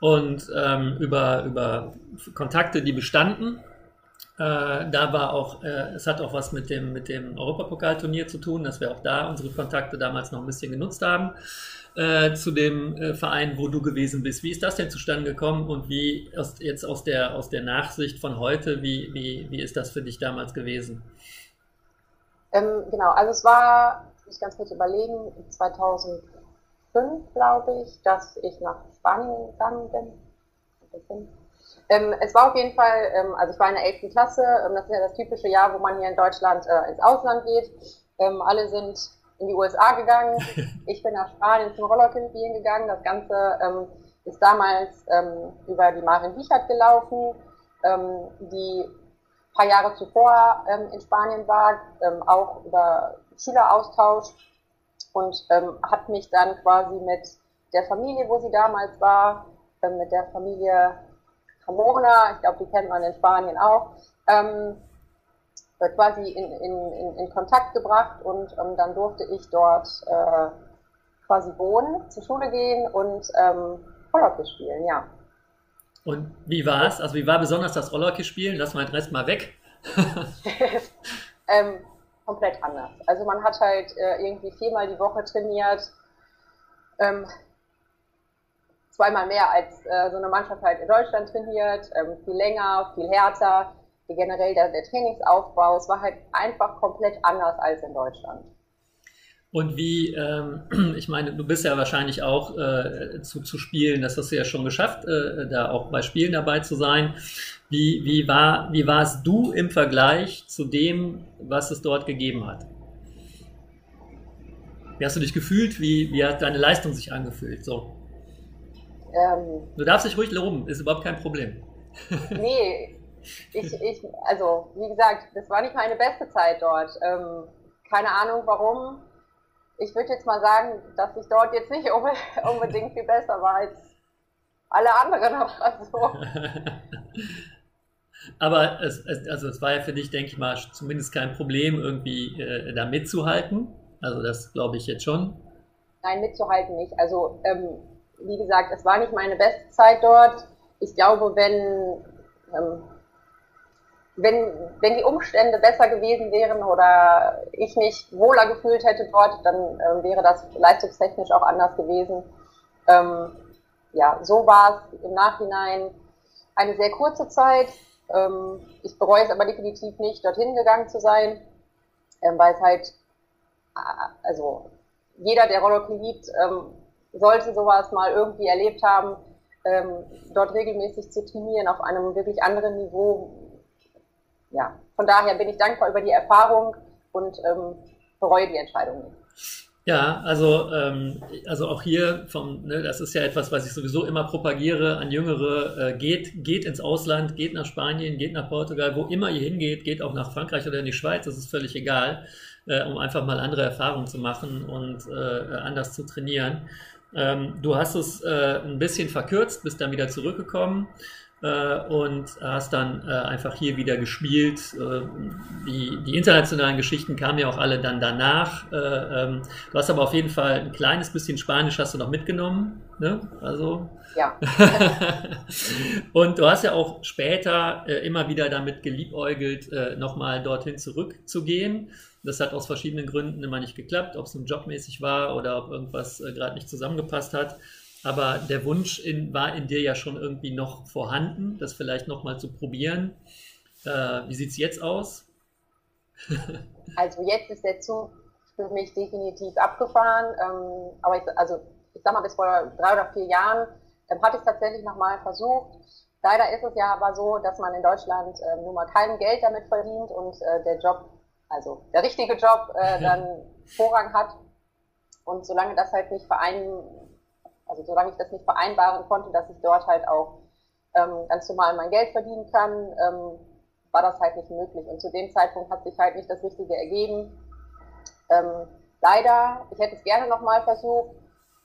und ähm, über, über Kontakte, die bestanden. Äh, da war auch, äh, es hat auch was mit dem, mit dem Europapokalturnier zu tun, dass wir auch da unsere Kontakte damals noch ein bisschen genutzt haben äh, zu dem äh, Verein, wo du gewesen bist. Wie ist das denn zustande gekommen und wie aus, jetzt aus der, aus der Nachsicht von heute, wie, wie, wie ist das für dich damals gewesen?
Ähm, genau, also es war, muss ich ganz kurz überlegen, 2005, glaube ich, dass ich nach Spanien gegangen bin. Ähm, es war auf jeden Fall, ähm, also ich war in der 11. Klasse, ähm, das ist ja das typische Jahr, wo man hier in Deutschland äh, ins Ausland geht. Ähm, alle sind in die USA gegangen, ich bin nach Spanien zum Rollerkind-Spielen gegangen. Das Ganze ähm, ist damals über die Marin Wiechert gelaufen, die paar Jahre zuvor ähm, in Spanien war, ähm, auch über Schüleraustausch und ähm, hat mich dann quasi mit der Familie, wo sie damals war, ähm, mit der Familie Camona, ich glaube, die kennt man in Spanien auch, ähm, quasi in, in, in, in Kontakt gebracht und ähm, dann durfte ich dort äh, quasi wohnen, zur Schule gehen und ähm, Rollhockey spielen, ja.
Und wie war es? Also wie war besonders das Rollhockey spielen? Lass mal den Rest mal weg.
ähm, komplett anders. Also man hat halt äh, irgendwie viermal die Woche trainiert, ähm, zweimal mehr als äh, so eine Mannschaft halt in Deutschland trainiert, ähm, viel länger, viel härter. Generell der, der Trainingsaufbau, es war halt einfach komplett anders als in Deutschland.
Und wie, ähm, ich meine, du bist ja wahrscheinlich auch äh, zu, zu spielen, das hast du ja schon geschafft, äh, da auch bei Spielen dabei zu sein. Wie, wie, war, wie warst du im Vergleich zu dem, was es dort gegeben hat? Wie hast du dich gefühlt? Wie, wie hat deine Leistung sich angefühlt? So. Ähm, du darfst dich ruhig loben, ist überhaupt kein Problem.
nee, ich, ich, also wie gesagt, das war nicht meine beste Zeit dort. Ähm, keine Ahnung warum. Ich würde jetzt mal sagen, dass ich dort jetzt nicht unbedingt viel besser war als alle anderen. Also.
Aber es, es, also es war ja für dich, denke ich mal, zumindest kein Problem, irgendwie äh, da mitzuhalten. Also das glaube ich jetzt schon.
Nein, mitzuhalten nicht. Also ähm, wie gesagt, es war nicht meine beste Zeit dort. Ich glaube, wenn, ähm, wenn, wenn die Umstände besser gewesen wären oder ich mich wohler gefühlt hätte dort, dann ähm, wäre das leistungstechnisch auch anders gewesen. Ähm, ja, so war es im Nachhinein eine sehr kurze Zeit. Ähm, ich bereue es aber definitiv nicht, dorthin gegangen zu sein, ähm, weil es halt, äh, also jeder, der Rollercoaster liebt, ähm, sollte sowas mal irgendwie erlebt haben, ähm, dort regelmäßig zu trainieren auf einem wirklich anderen Niveau. Ja, von daher bin ich dankbar über die Erfahrung und ähm, bereue die Entscheidung nicht.
Ja, also, ähm, also auch hier vom, ne, das ist ja etwas, was ich sowieso immer propagiere an Jüngere, äh, geht, geht ins Ausland, geht nach Spanien, geht nach Portugal, wo immer ihr hingeht, geht auch nach Frankreich oder in die Schweiz, das ist völlig egal, äh, um einfach mal andere Erfahrungen zu machen und äh, anders zu trainieren. Ähm, du hast es äh, ein bisschen verkürzt, bist dann wieder zurückgekommen äh, und hast dann äh, einfach hier wieder gespielt. Äh, die, die, internationalen Geschichten kamen ja auch alle dann danach. Äh, ähm, du hast aber auf jeden Fall ein kleines bisschen Spanisch hast du noch mitgenommen. Ne? Also
ja.
und du hast ja auch später äh, immer wieder damit geliebäugelt, nochmal dorthin zurückzugehen. Das hat aus verschiedenen Gründen immer nicht geklappt, ob es nun jobmäßig war oder ob irgendwas äh, gerade nicht zusammengepasst hat. Aber der Wunsch in, war in dir ja schon irgendwie noch vorhanden, das vielleicht nochmal zu probieren. Äh, wie sieht es jetzt aus?
also jetzt ist der Zug für mich definitiv abgefahren. Ähm, aber ich, also ich sag mal, bis vor drei oder vier Jahren ähm, hatte ich es tatsächlich nochmal versucht. Leider ist es ja aber so, dass man in Deutschland äh, nun mal kein Geld damit verdient und äh, der Job also der richtige Job äh, dann Vorrang hat. Und solange das halt nicht vereinen, also solange ich das nicht vereinbaren konnte, dass ich dort halt auch ähm, ganz normal mein Geld verdienen kann, ähm, war das halt nicht möglich. Und zu dem Zeitpunkt hat sich halt nicht das Richtige ergeben. Ähm, leider, ich hätte es gerne nochmal versucht,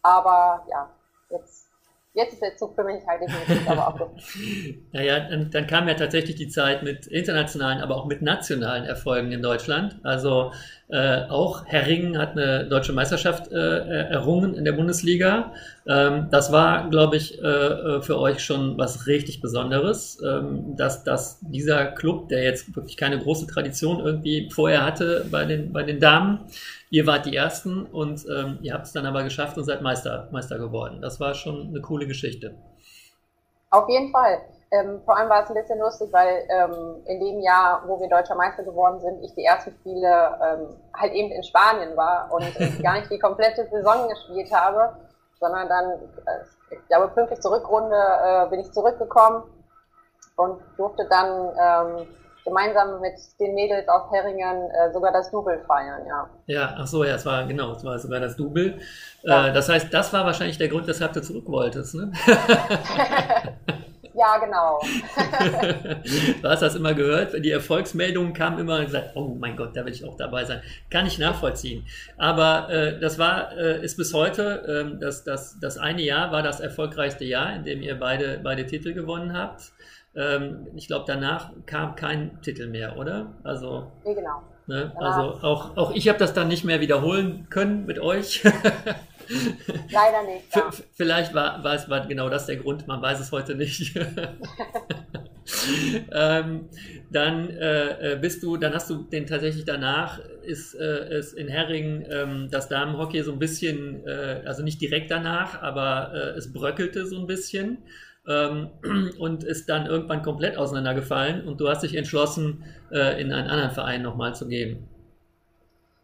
aber ja, jetzt Jetzt ist der Zug für mich halt definitiv
Naja, dann, dann, kam ja tatsächlich die Zeit mit internationalen, aber auch mit nationalen Erfolgen in Deutschland. Also äh, auch Herringen hat eine deutsche Meisterschaft äh, errungen in der Bundesliga. Ähm, das war, glaube ich, äh, für euch schon was richtig Besonderes, ähm, dass, dass dieser Club, der jetzt wirklich keine große Tradition irgendwie vorher hatte bei den, bei den Damen, Ihr wart die Ersten und ähm, ihr habt es dann aber geschafft und seid Meister, Meister geworden. Das war schon eine coole Geschichte.
Auf jeden Fall. Ähm, vor allem war es ein bisschen lustig, weil ähm, in dem Jahr, wo wir deutscher Meister geworden sind, ich die ersten Spiele ähm, halt eben in Spanien war und gar nicht die komplette Saison gespielt habe, sondern dann, äh, ich glaube, pünktlich zur Rückrunde äh, bin ich zurückgekommen und durfte dann ähm, gemeinsam mit den Mädels aus Herringen äh, sogar das Double feiern, ja.
Ja, ach so, ja, es war genau, es war sogar das Double. Ja. Äh, das heißt, das war wahrscheinlich der Grund, weshalb du zurück wolltest, ne?
ja, genau.
du hast das immer gehört, die Erfolgsmeldungen kamen immer und gesagt, oh mein Gott, da will ich auch dabei sein. Kann ich nachvollziehen. Aber äh, das war, äh, ist bis heute, ähm, das, das, das eine Jahr war das erfolgreichste Jahr, in dem ihr beide, beide Titel gewonnen habt. Ähm, ich glaube, danach kam kein Titel mehr, oder?
Also, nee, genau.
Ne? Also auch, auch ich habe das dann nicht mehr wiederholen können mit euch.
Leider nicht. Ja.
Vielleicht war, war, es, war genau das der Grund, man weiß es heute nicht. ähm, dann äh, äh, bist du, dann hast du den tatsächlich danach, ist, äh, ist in Herring ähm, das Damenhockey so ein bisschen, äh, also nicht direkt danach, aber äh, es bröckelte so ein bisschen ähm, und ist dann irgendwann komplett auseinandergefallen und du hast dich entschlossen, äh, in einen anderen Verein nochmal zu gehen.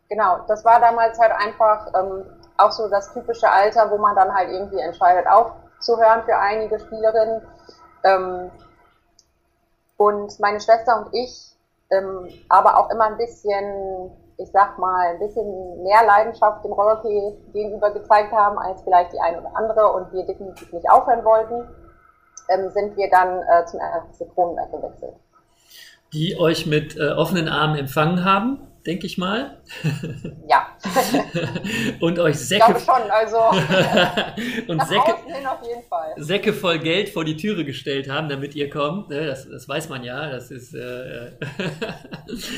Genau, das war damals halt einfach ähm, auch so das typische Alter, wo man dann halt irgendwie entscheidet, aufzuhören für einige Spielerinnen. Ähm, und meine Schwester und ich, ähm, aber auch immer ein bisschen, ich sag mal, ein bisschen mehr Leidenschaft dem Rollhockey gegenüber gezeigt haben, als vielleicht die eine oder andere und wir definitiv nicht aufhören wollten, ähm, sind wir dann äh, zum FC Kronenberg gewechselt.
Die euch mit äh, offenen Armen empfangen haben? Denke ich mal.
Ja.
und euch Säcke.
Ich glaube schon, also.
und Säcke, Säcke voll Geld vor die Türe gestellt haben, damit ihr kommt. Ne, das, das weiß man ja. Das ist. Äh,
Nicht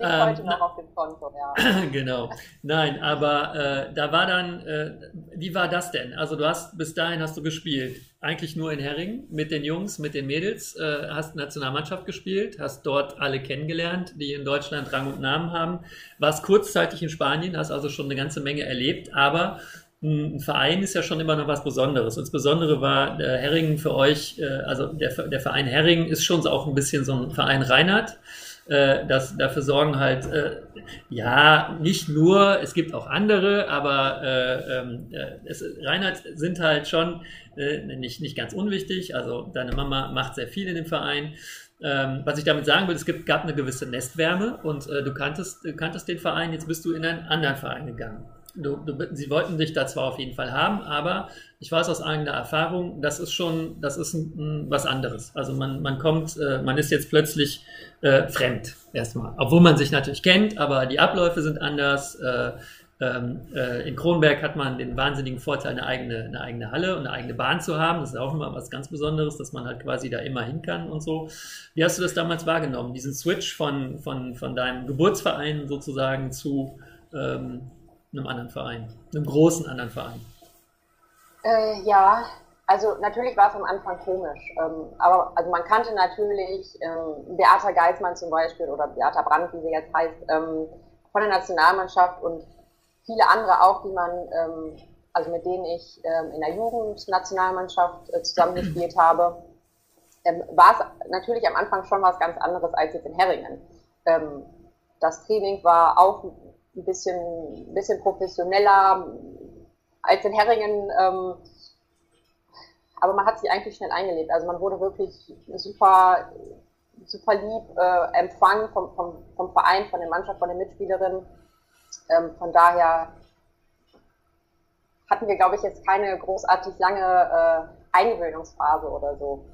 heute ähm, noch auf dem Konto, ja.
genau. Nein, aber äh, da war dann. Äh, wie war das denn? Also, du hast bis dahin hast du gespielt eigentlich nur in Herring mit den Jungs, mit den Mädels, äh, hast Nationalmannschaft gespielt, hast dort alle kennengelernt, die in Deutschland Rang und Namen haben, warst kurzzeitig in Spanien, hast also schon eine ganze Menge erlebt, aber ein Verein ist ja schon immer noch was Besonderes. Und das Besondere war der Herring für euch, äh, also der, der Verein Herring ist schon auch ein bisschen so ein Verein Reinhardt äh, das, dafür sorgen halt, äh, ja, nicht nur, es gibt auch andere, aber äh, ähm, äh, es, Reinhard sind halt schon äh, nicht, nicht ganz unwichtig. Also deine Mama macht sehr viel in dem Verein. Ähm, was ich damit sagen will, es gibt, gab eine gewisse Nestwärme und äh, du, kanntest, kanntest den Verein, jetzt bist du in einen anderen Verein gegangen. Du, du, sie wollten dich da zwar auf jeden Fall haben, aber ich weiß aus eigener Erfahrung, das ist schon, das ist ein, ein, was anderes. Also man, man kommt, äh, man ist jetzt plötzlich äh, fremd erstmal. Obwohl man sich natürlich kennt, aber die Abläufe sind anders. Äh, ähm, äh, in Kronberg hat man den wahnsinnigen Vorteil, eine eigene, eine eigene Halle und eine eigene Bahn zu haben. Das ist auch immer was ganz Besonderes, dass man halt quasi da immer hin kann und so. Wie hast du das damals wahrgenommen, diesen Switch von, von, von deinem Geburtsverein sozusagen zu ähm, einem anderen Verein, einem großen anderen Verein?
Äh, ja, also natürlich war es am Anfang komisch, ähm, aber also man kannte natürlich ähm, Beata Geismann zum Beispiel oder Beata Brandt, wie sie jetzt heißt, ähm, von der Nationalmannschaft und viele andere auch, die man, ähm, also mit denen ich ähm, in der Jugendnationalmannschaft äh, zusammengespielt habe, ähm, war es natürlich am Anfang schon was ganz anderes als jetzt in Herringen. Das Training war auch ein bisschen, ein bisschen professioneller als in Herringen. Ähm, aber man hat sich eigentlich schnell eingelebt. Also man wurde wirklich super, super lieb äh, empfangen vom, vom, vom Verein, von der Mannschaft, von den Mitspielerinnen. Ähm, von daher hatten wir, glaube ich, jetzt keine großartig lange äh, Eingewöhnungsphase oder so.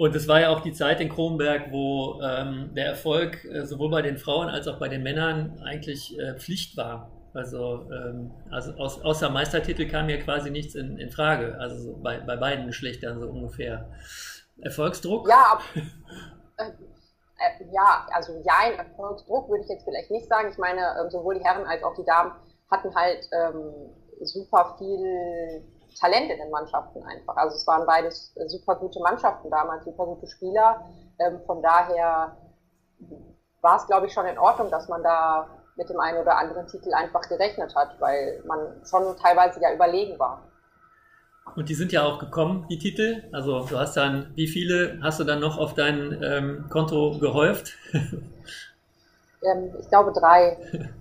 Und es war ja auch die Zeit in Kronberg, wo ähm, der Erfolg äh, sowohl bei den Frauen als auch bei den Männern eigentlich äh, Pflicht war. Also, ähm, also aus, außer Meistertitel kam ja quasi nichts in, in Frage. Also so bei, bei beiden Geschlechtern so ungefähr. Erfolgsdruck?
Ja, äh, äh, ja, also ja, ein Erfolgsdruck würde ich jetzt vielleicht nicht sagen. Ich meine, ähm, sowohl die Herren als auch die Damen hatten halt ähm, super viel Talent in den Mannschaften einfach. Also es waren beides super gute Mannschaften damals, super gute Spieler. Ähm, von daher war es, glaube ich, schon in Ordnung, dass man da mit dem einen oder anderen Titel einfach gerechnet hat, weil man schon teilweise ja überlegen war.
Und die sind ja auch gekommen, die Titel. Also du hast dann, wie viele hast du dann noch auf dein ähm, Konto gehäuft?
Ähm, ich glaube drei.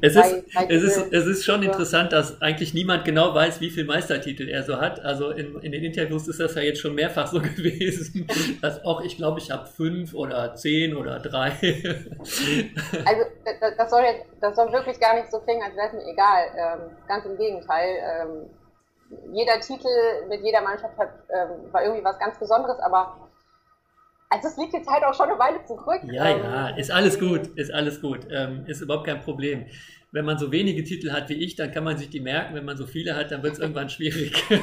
Es ist, es, ist, es ist schon interessant, dass eigentlich niemand genau weiß, wie viele Meistertitel er so hat. Also in, in den Interviews ist das ja jetzt schon mehrfach so gewesen, dass auch ich glaube, ich habe fünf oder zehn oder drei.
Also das soll, jetzt, das soll wirklich gar nicht so klingen, als wäre es mir egal. Ähm, ganz im Gegenteil. Ähm, jeder Titel mit jeder Mannschaft hat, ähm, war irgendwie was ganz Besonderes, aber also es liegt jetzt halt auch schon eine Weile zurück.
Ja, ähm, ja, ist alles gut, ist alles gut, ähm, ist überhaupt kein Problem. Wenn man so wenige Titel hat wie ich, dann kann man sich die merken. Wenn man so viele hat, dann wird es irgendwann schwierig.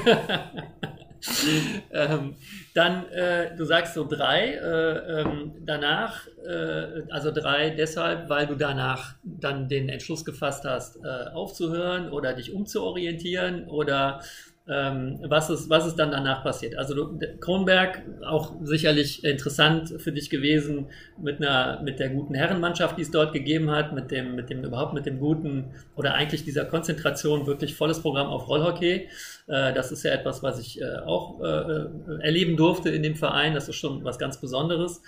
ähm, dann, äh, du sagst so drei, äh, ähm, danach, äh, also drei deshalb, weil du danach dann den Entschluss gefasst hast, äh, aufzuhören oder dich umzuorientieren oder was, ist, was ist dann danach passiert? Also Kronberg, auch sicherlich interessant für dich gewesen mit einer, mit der guten Herrenmannschaft, die es dort gegeben hat, mit dem, mit dem, überhaupt mit dem guten oder eigentlich dieser Konzentration, wirklich volles Programm auf Rollhockey. Äh, das ist ja etwas, was ich äh, auch äh, erleben durfte in dem Verein. Das ist schon was ganz Besonderes.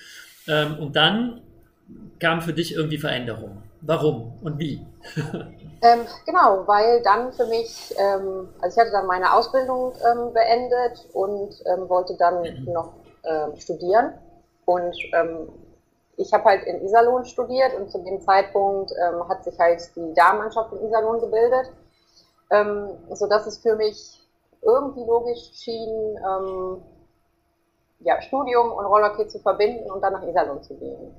Ähm, und dann kam für dich irgendwie Veränderung. Warum und wie?
ähm, genau, weil dann für mich, ähm, also ich hatte dann meine Ausbildung ähm, beendet und ähm, wollte dann mhm. noch ähm, studieren. Und ähm, ich habe halt in Iserlohn studiert und zu dem Zeitpunkt hat sich halt die Damenmannschaft in Iserlohn gebildet, ähm, sodass es für mich irgendwie logisch schien, ja, Studium und Rollerkit zu verbinden und dann nach Iserlohn zu gehen.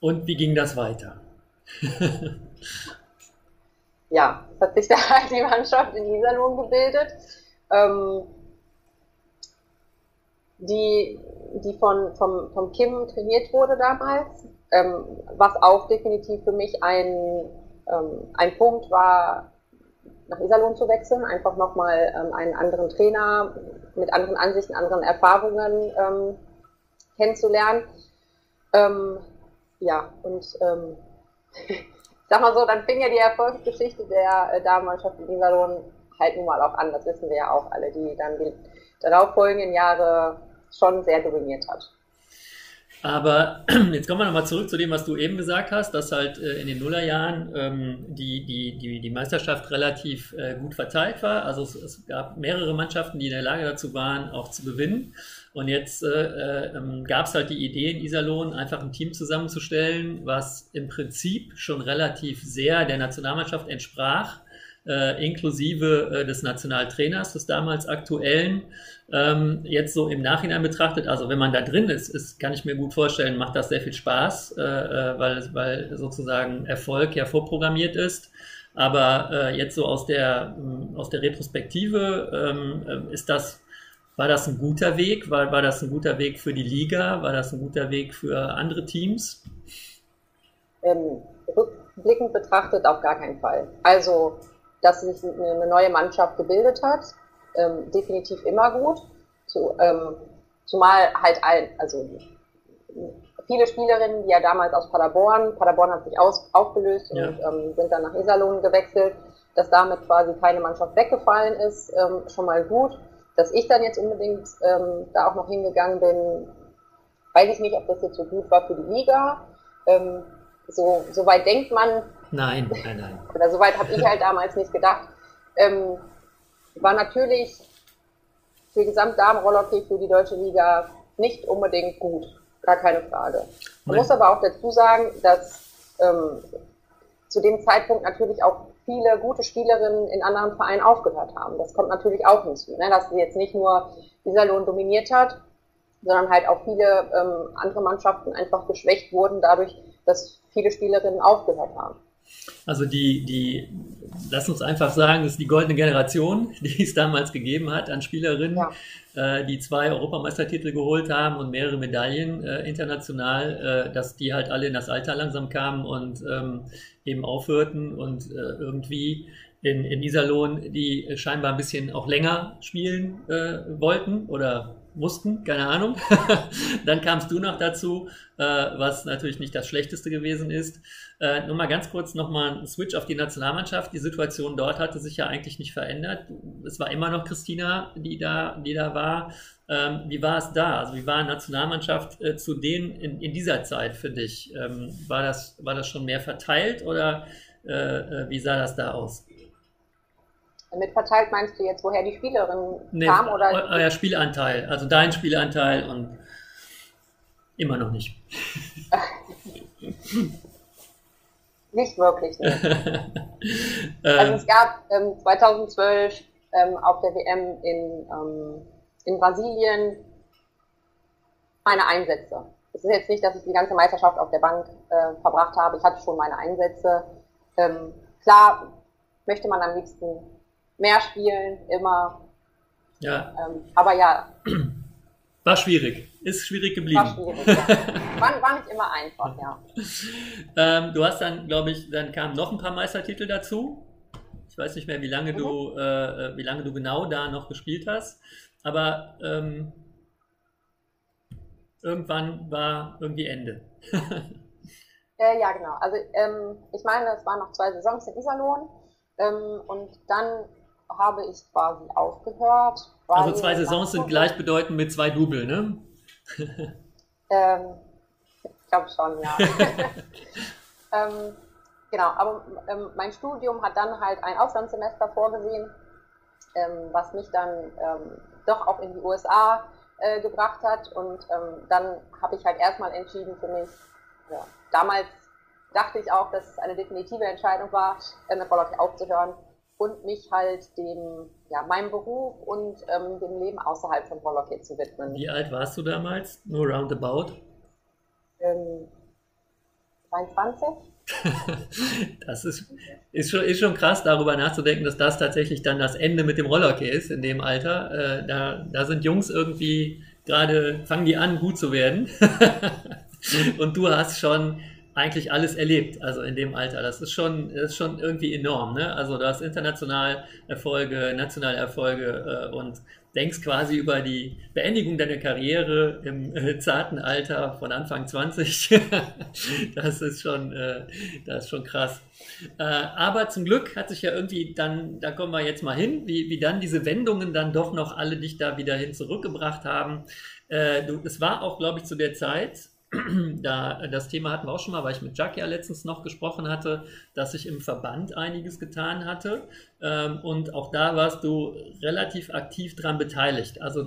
Und wie ging das weiter?
ja, es hat sich da halt die Mannschaft in Iserlohn gebildet, ähm, die, die von, vom, vom Kim trainiert wurde damals, ähm, was auch definitiv für mich ein, ähm, ein Punkt war, nach Iserlohn zu wechseln, einfach nochmal ähm, einen anderen Trainer mit anderen Ansichten, anderen Erfahrungen ähm, kennenzulernen. Ähm, ja, und ähm, sag mal so, dann fing ja die Erfolgsgeschichte der äh, Damenmannschaft in Iserlohn halt nun mal auch an. Das wissen wir ja auch alle, die dann die darauffolgenden Jahre schon sehr dominiert hat.
Aber jetzt kommen wir nochmal zurück zu dem, was du eben gesagt hast, dass halt äh, in den Nullerjahren ähm, die, die, die, die Meisterschaft relativ äh, gut verteilt war. Also es, es, gab mehrere Mannschaften, die in der Lage dazu waren, auch zu gewinnen. Und jetzt äh, äh, ähm, gab es halt die Idee in Iserlohn, einfach ein Team zusammenzustellen, was im Prinzip schon relativ sehr der Nationalmannschaft entsprach äh, inklusive äh, des Nationaltrainers, des damals aktuellen. Ähm, jetzt so im Nachhinein betrachtet, also wenn man da drin ist, ist kann ich mir gut vorstellen, macht das sehr viel Spaß, äh, äh weil, weil sozusagen Erfolg ja vorprogrammiert ist. Aber äh, jetzt so aus der, ähm, aus der Retrospektive ähm, äh, ist das, war das ein guter Weg? War, war das ein guter Weg für die Liga? War das ein guter Weg für andere Teams?
Ähm, rückblickend betrachtet auf gar keinen Fall. Also dass sich eine neue Mannschaft gebildet hat. Ähm, definitiv immer gut. Zu, ähm, zumal halt ein, also viele Spielerinnen, die ja damals aus Paderborn, Paderborn hat sich aus, aufgelöst ja. und ähm, sind dann nach Iserlohn gewechselt, dass damit quasi keine Mannschaft weggefallen ist, ähm, schon mal gut. Dass ich dann jetzt unbedingt ähm, da auch noch hingegangen bin, weiß ich nicht, ob das jetzt so gut war für die Liga. Ähm, so, so weit denkt man,
Nein, nein, nein.
Oder soweit habe ich halt damals nicht gedacht. Ähm, war natürlich für Gesamtdamenrollhockey für die deutsche Liga nicht unbedingt gut. Gar keine Frage. Man nein. muss aber auch dazu sagen, dass ähm, zu dem Zeitpunkt natürlich auch viele gute Spielerinnen in anderen Vereinen aufgehört haben. Das kommt natürlich auch hinzu, ne? dass sie jetzt nicht nur Iserlohn dominiert hat, sondern halt auch viele ähm, andere Mannschaften einfach geschwächt wurden dadurch, dass viele Spielerinnen aufgehört haben.
Also die, die, lass uns einfach sagen, das ist die goldene Generation, die es damals gegeben hat an Spielerinnen, ja. äh, die zwei Europameistertitel geholt haben und mehrere Medaillen äh, international, äh, dass die halt alle in das Alter langsam kamen und ähm, eben aufhörten und äh, irgendwie in, in Iserlohn, die scheinbar ein bisschen auch länger spielen äh, wollten oder mussten, keine Ahnung. Dann kamst du noch dazu, äh, was natürlich nicht das Schlechteste gewesen ist. Äh, nur mal ganz kurz nochmal ein Switch auf die Nationalmannschaft. Die Situation dort hatte sich ja eigentlich nicht verändert. Es war immer noch Christina, die da, die da war. Ähm, wie war es da? Also wie war Nationalmannschaft äh, zu denen in, in, dieser Zeit für dich? Ähm, war, das, war das schon mehr verteilt oder äh, äh wie sah das da aus?
Mit verteilt meinst du jetzt, woher die Spielerin nee, kam? Oder
euer, Spielanteil, also dein Spielanteil und immer noch nicht.
nicht wirklich. Nicht. also es gab ähm, 2012 ähm, auf der WM in, ähm, in Brasilien meine Einsätze. Es ist jetzt nicht, dass ich die ganze Meisterschaft auf der Bank äh, verbracht habe. Ich hatte schon meine Einsätze. Ähm, klar möchte man am liebsten mehr spielen, immer.
Ja.
Ähm, aber ja.
War schwierig. Ist schwierig geblieben. War schwierig,
ja. war, war nicht immer einfach, ja.
ähm, du hast dann, glaube ich, dann kamen noch ein paar Meistertitel dazu. Ich weiß nicht mehr, wie lange mhm. du, äh, wie lange du genau da noch gespielt hast. Aber ähm, irgendwann war irgendwie Ende.
äh, ja, genau. Also ähm, ich meine, es waren noch zwei Saisons in Iserlohn ähm, und dann habe ich quasi aufgehört.
Also zwei Saisons sind gleichbedeutend mit zwei Double, ne?
ähm, ich glaube schon, ja. ähm, genau, aber ähm, mein Studium hat dann halt ein Auslandssemester vorgesehen, ähm, was mich dann ähm, doch auch in die USA äh, gebracht hat. Und ähm, dann habe ich halt erstmal entschieden für mich, ja, damals dachte ich auch, dass es eine definitive Entscheidung war, äh, mit Rollhockey aufzuhören und mich halt dem, ja, meinem Beruf und ähm, dem Leben außerhalb von Rollhockey zu widmen.
Wie alt warst du damals? Nur roundabout?
Ähm, 22.
das ist, ist, schon, ist schon krass, darüber nachzudenken, dass das tatsächlich dann das Ende mit dem Rollhockey ist in dem Alter. Äh, da, da sind Jungs irgendwie gerade, fangen die an, gut zu werden. Und du hast schon eigentlich alles erlebt, also in dem Alter. Das ist schon, das ist schon irgendwie enorm. Ne? Also du hast international Erfolge, nationale Erfolge äh, und denkst quasi über die Beendigung deiner Karriere im äh, zarten Alter von Anfang 20. das ist schon, äh, das ist schon krass. Äh, aber zum Glück hat sich ja irgendwie dann, da kommen wir jetzt mal hin, wie, wie dann diese Wendungen dann doch noch alle dich da wieder hin zurückgebracht haben. Äh, du, es war auch, glaube ich, zu der Zeit, da, das Thema hatten wir auch schon mal, weil ich mit Jack ja letztens noch gesprochen hatte, dass sich im Verband einiges getan hatte. Ähm, und auch da warst du relativ aktiv dran beteiligt. Also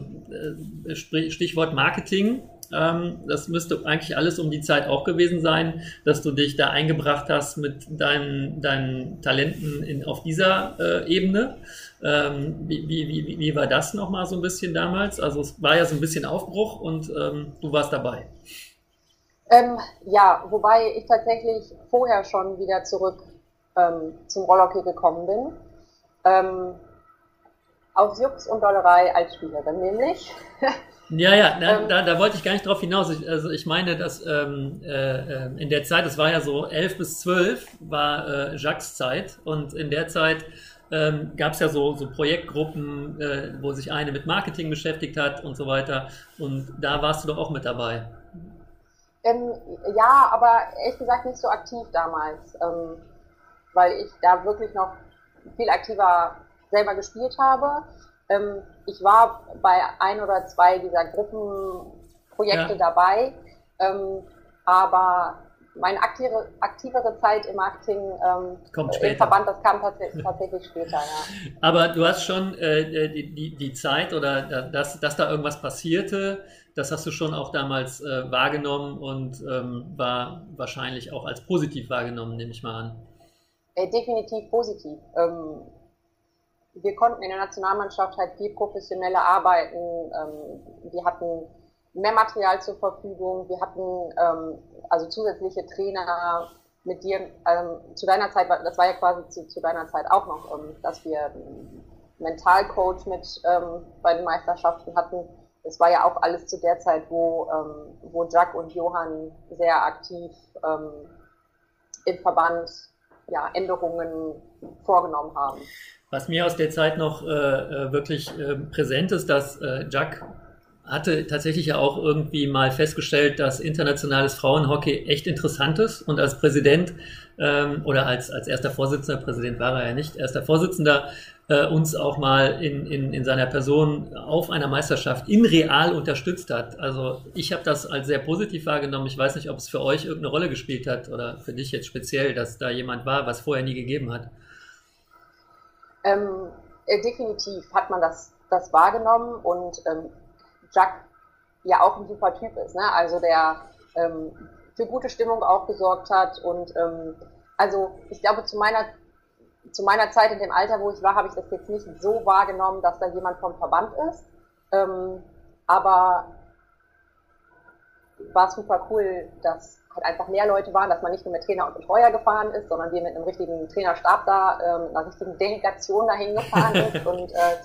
äh, Stichwort Marketing. Ähm, das müsste eigentlich alles um die Zeit auch gewesen sein, dass du dich da eingebracht hast mit deinen, deinen Talenten in, auf dieser äh, Ebene. Ähm, wie, wie, wie, wie war das nochmal so ein bisschen damals? Also es war ja so ein bisschen Aufbruch und ähm, du warst dabei.
Ähm, ja, wobei ich tatsächlich vorher schon wieder zurück ähm, zum Rollhockey gekommen bin. Ähm, aus Jux und Dollerei als Spielerin nämlich.
Ja, ja, na, ähm, da, da wollte ich gar nicht drauf hinaus. Ich, also ich meine, dass ähm, äh, in der Zeit, das war ja so elf bis zwölf, war äh, Jacques Zeit und in der Zeit ähm, gab es ja so, so Projektgruppen, äh, wo sich eine mit Marketing beschäftigt hat und so weiter. Und da warst du doch auch mit dabei.
Ähm, ja, aber ehrlich gesagt nicht so aktiv damals, ähm, weil ich da wirklich noch viel aktiver selber gespielt habe. Ähm, ich war bei ein oder zwei dieser Gruppenprojekte ja. dabei, ähm, aber meine aktive, aktivere Zeit im Marketing ähm,
Kommt später.
im Verband, das kam tatsächlich, tatsächlich später. Ja.
Aber du hast schon äh, die, die, die Zeit oder dass, dass da irgendwas passierte, das hast du schon auch damals äh, wahrgenommen und ähm, war wahrscheinlich auch als positiv wahrgenommen, nehme ich mal an.
Äh, definitiv positiv. Ähm, wir konnten in der Nationalmannschaft halt viel professioneller arbeiten. Ähm, wir hatten mehr Material zur Verfügung. Wir hatten ähm, also zusätzliche Trainer mit dir. Ähm, zu deiner Zeit, das war ja quasi zu, zu deiner Zeit auch noch, ähm, dass wir Mentalcoach mit bei den Meisterschaften hatten es war ja auch alles zu der Zeit, wo, ähm, wo Jack und Johann sehr aktiv ähm, im Verband ja, Änderungen vorgenommen haben.
Was mir aus der Zeit noch äh, äh wirklich äh, präsent ist, dass äh, Jack hatte tatsächlich ja auch irgendwie mal festgestellt, dass internationales Frauenhockey echt interessant ist und als Präsident ähm, oder als, als erster Vorsitzender, Präsident war er ja nicht, erster Vorsitzender, äh, uns auch mal in, in, in seiner Person auf einer Meisterschaft in real unterstützt hat. Also ich habe das als sehr positiv wahrgenommen. Ich weiß nicht, ob es für euch irgendeine Rolle gespielt hat oder für dich jetzt speziell, dass da jemand war, was vorher nie gegeben hat.
Ähm, äh, definitiv hat man das, das wahrgenommen und ähm, Jack ja auch ein super Typ ist, ne? Also der ähm, für gute Stimmung auch gesorgt hat und ähm, also ich glaube zu meiner zu meiner Zeit in dem Alter, wo ich war, habe ich das jetzt nicht so wahrgenommen, dass da jemand vom Verband ist. Ähm, aber war super cool, dass halt einfach mehr Leute waren, dass man nicht nur mit Trainer und Betreuer gefahren ist, sondern wir mit einem richtigen Trainerstab da, ähm, einer richtigen Delegation dahin gefahren ist und äh,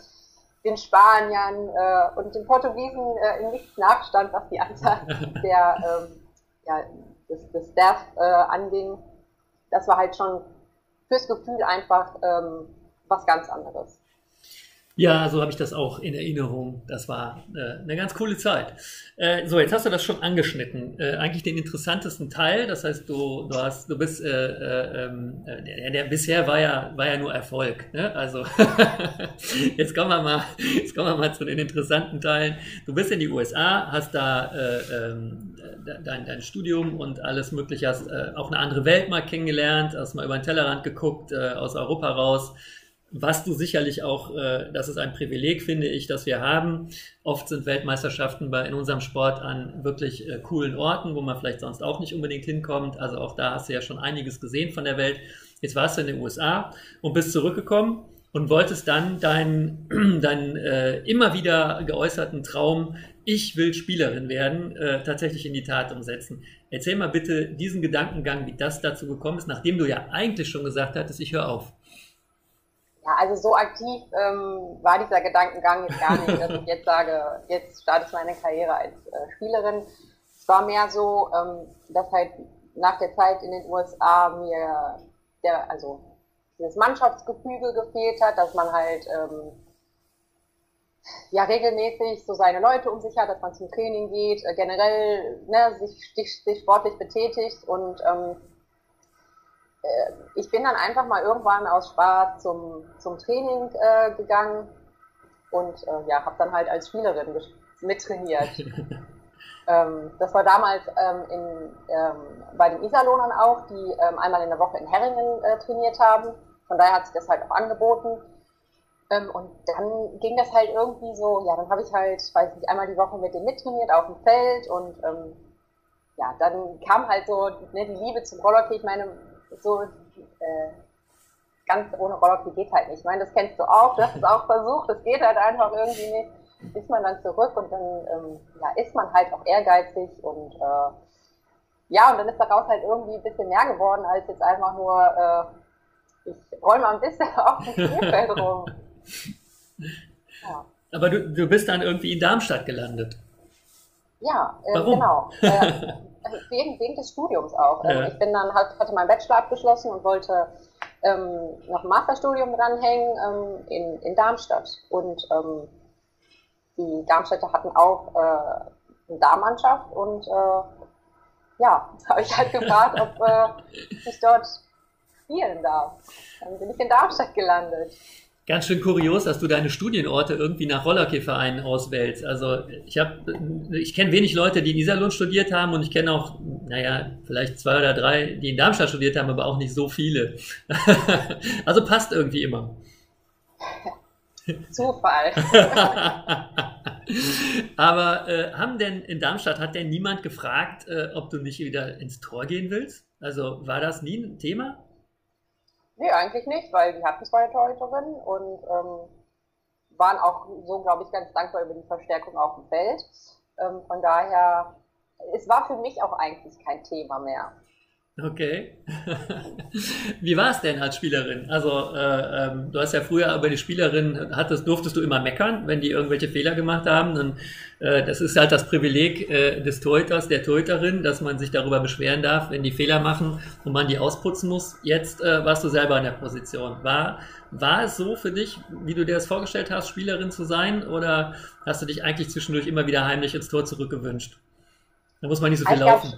den Spaniern äh, und den Portugiesen äh, in nichts nachstand, was die Anzahl der, ähm, ja, des, des Staff äh, anging. Das war halt schon fürs Gefühl einfach ähm, was ganz anderes.
Ja, so habe ich das auch in Erinnerung. Das war äh, eine ganz coole Zeit. Äh, so, jetzt hast du das schon angeschnitten. Äh, eigentlich den interessantesten Teil. Das heißt, du, du hast, du bist, äh, äh, ähm, äh, der, der bisher war ja, war ja nur Erfolg. Ne? Also jetzt kommen wir mal, jetzt kommen wir mal zu den interessanten Teilen. Du bist in die USA, hast da äh, ähm, dein, dein Studium und alles Mögliche, hast äh, auch eine andere Welt mal kennengelernt, hast mal über den Tellerrand geguckt, äh, aus Europa raus was du sicherlich auch, äh, das ist ein Privileg, finde ich, dass wir haben. Oft sind Weltmeisterschaften bei, in unserem Sport an wirklich äh, coolen Orten, wo man vielleicht sonst auch nicht unbedingt hinkommt. Also auch da hast du ja schon einiges gesehen von der Welt. Jetzt warst du in den USA und bist zurückgekommen und wolltest dann deinen, deinen äh, immer wieder geäußerten Traum, ich will Spielerin werden, äh, tatsächlich in die Tat umsetzen. Erzähl mal bitte diesen Gedankengang, wie das dazu gekommen ist, nachdem du ja eigentlich schon gesagt hattest, ich höre auf.
Ja, also so aktiv ähm, war dieser Gedankengang jetzt gar nicht, dass ich jetzt sage, jetzt starte ich meine Karriere als äh, Spielerin. Es war mehr so, ähm, dass halt nach der Zeit in den USA mir der, also dieses Mannschaftsgefüge gefehlt hat, dass man halt ähm, ja regelmäßig so seine Leute um sich hat, dass man zum Training geht, äh, generell ne, sich, sich, sich sportlich betätigt und ähm, äh, ich bin dann einfach mal irgendwann aus Spaß zum, zum Training äh, gegangen und äh, ja, habe dann halt als Spielerin mittrainiert. ähm, das war damals ähm, in, ähm, bei den Iserlohnern auch, die ähm, einmal in der Woche in Herringen äh, trainiert haben. Von daher hat sich das halt auch angeboten. Ähm, und dann ging das halt irgendwie so, ja, dann habe ich halt, weiß nicht, einmal die Woche mit denen mittrainiert auf dem Feld und ähm, ja, dann kam halt so ne, die Liebe zum Rollerhockey. Ich meine, so äh, ganz ohne Rollhockey geht halt nicht. Ich meine, das kennst du auch, du hast es auch versucht, das geht halt einfach irgendwie nicht. Ist man dann zurück und dann ähm, ja, ist man halt auch ehrgeizig und äh, ja, und dann ist daraus halt irgendwie ein bisschen mehr geworden, als jetzt einfach nur, äh, ich roll mal ein bisschen auf dem Spielfeld rum.
Ja. Aber du, du bist dann irgendwie in Darmstadt gelandet.
Ja, äh, genau. Äh, wegen, wegen des Studiums auch. Ähm, ja. Ich bin dann hatte meinen Bachelor abgeschlossen und wollte ähm, noch ein Masterstudium dranhängen ähm, in, in Darmstadt. Und ähm, die Darmstädter hatten auch äh, eine Darmmannschaft und äh, ja, habe ich halt gefragt, ob äh, ich dort spielen darf. Dann bin ich in Darmstadt gelandet
ganz schön kurios, dass du deine Studienorte irgendwie nach Rollerkehrvereinen auswählst. Also ich habe, ich kenne wenig Leute, die in Iserlohn studiert haben und ich kenne auch, naja, vielleicht zwei oder drei, die in Darmstadt studiert haben, aber auch nicht so viele. also passt irgendwie immer.
Zufall.
aber äh, haben denn in Darmstadt, hat denn niemand gefragt, äh, ob du nicht wieder ins Tor gehen willst? Also war das nie ein Thema?
Nee, eigentlich nicht, weil die hatten zwei Torhüterinnen und ähm, waren auch so, glaube ich, ganz dankbar über die Verstärkung auf dem Feld. Ähm, von daher, es war für mich auch eigentlich kein Thema mehr.
Okay. Wie war es denn als Spielerin? Also äh, ähm, du hast ja früher über die Spielerin hattest, durftest du immer meckern, wenn die irgendwelche Fehler gemacht haben. Und, äh, das ist halt das Privileg äh, des Torhüters, der Torhüterin, dass man sich darüber beschweren darf, wenn die Fehler machen und man die ausputzen muss. Jetzt äh, warst du selber in der Position. War, war es so für dich, wie du dir das vorgestellt hast, Spielerin zu sein? Oder hast du dich eigentlich zwischendurch immer wieder heimlich ins Tor zurückgewünscht? Da muss man nicht so viel ich laufen.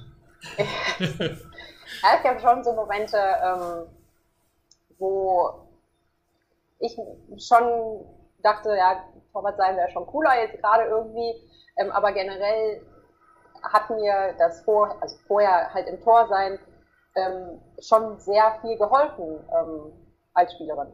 Es gab schon so Momente, ähm, wo ich schon dachte, ja, Torwart sein wäre schon cooler jetzt gerade irgendwie, ähm, aber generell hat mir das vor, also vorher halt im Tor sein ähm, schon sehr viel geholfen ähm, als Spielerin,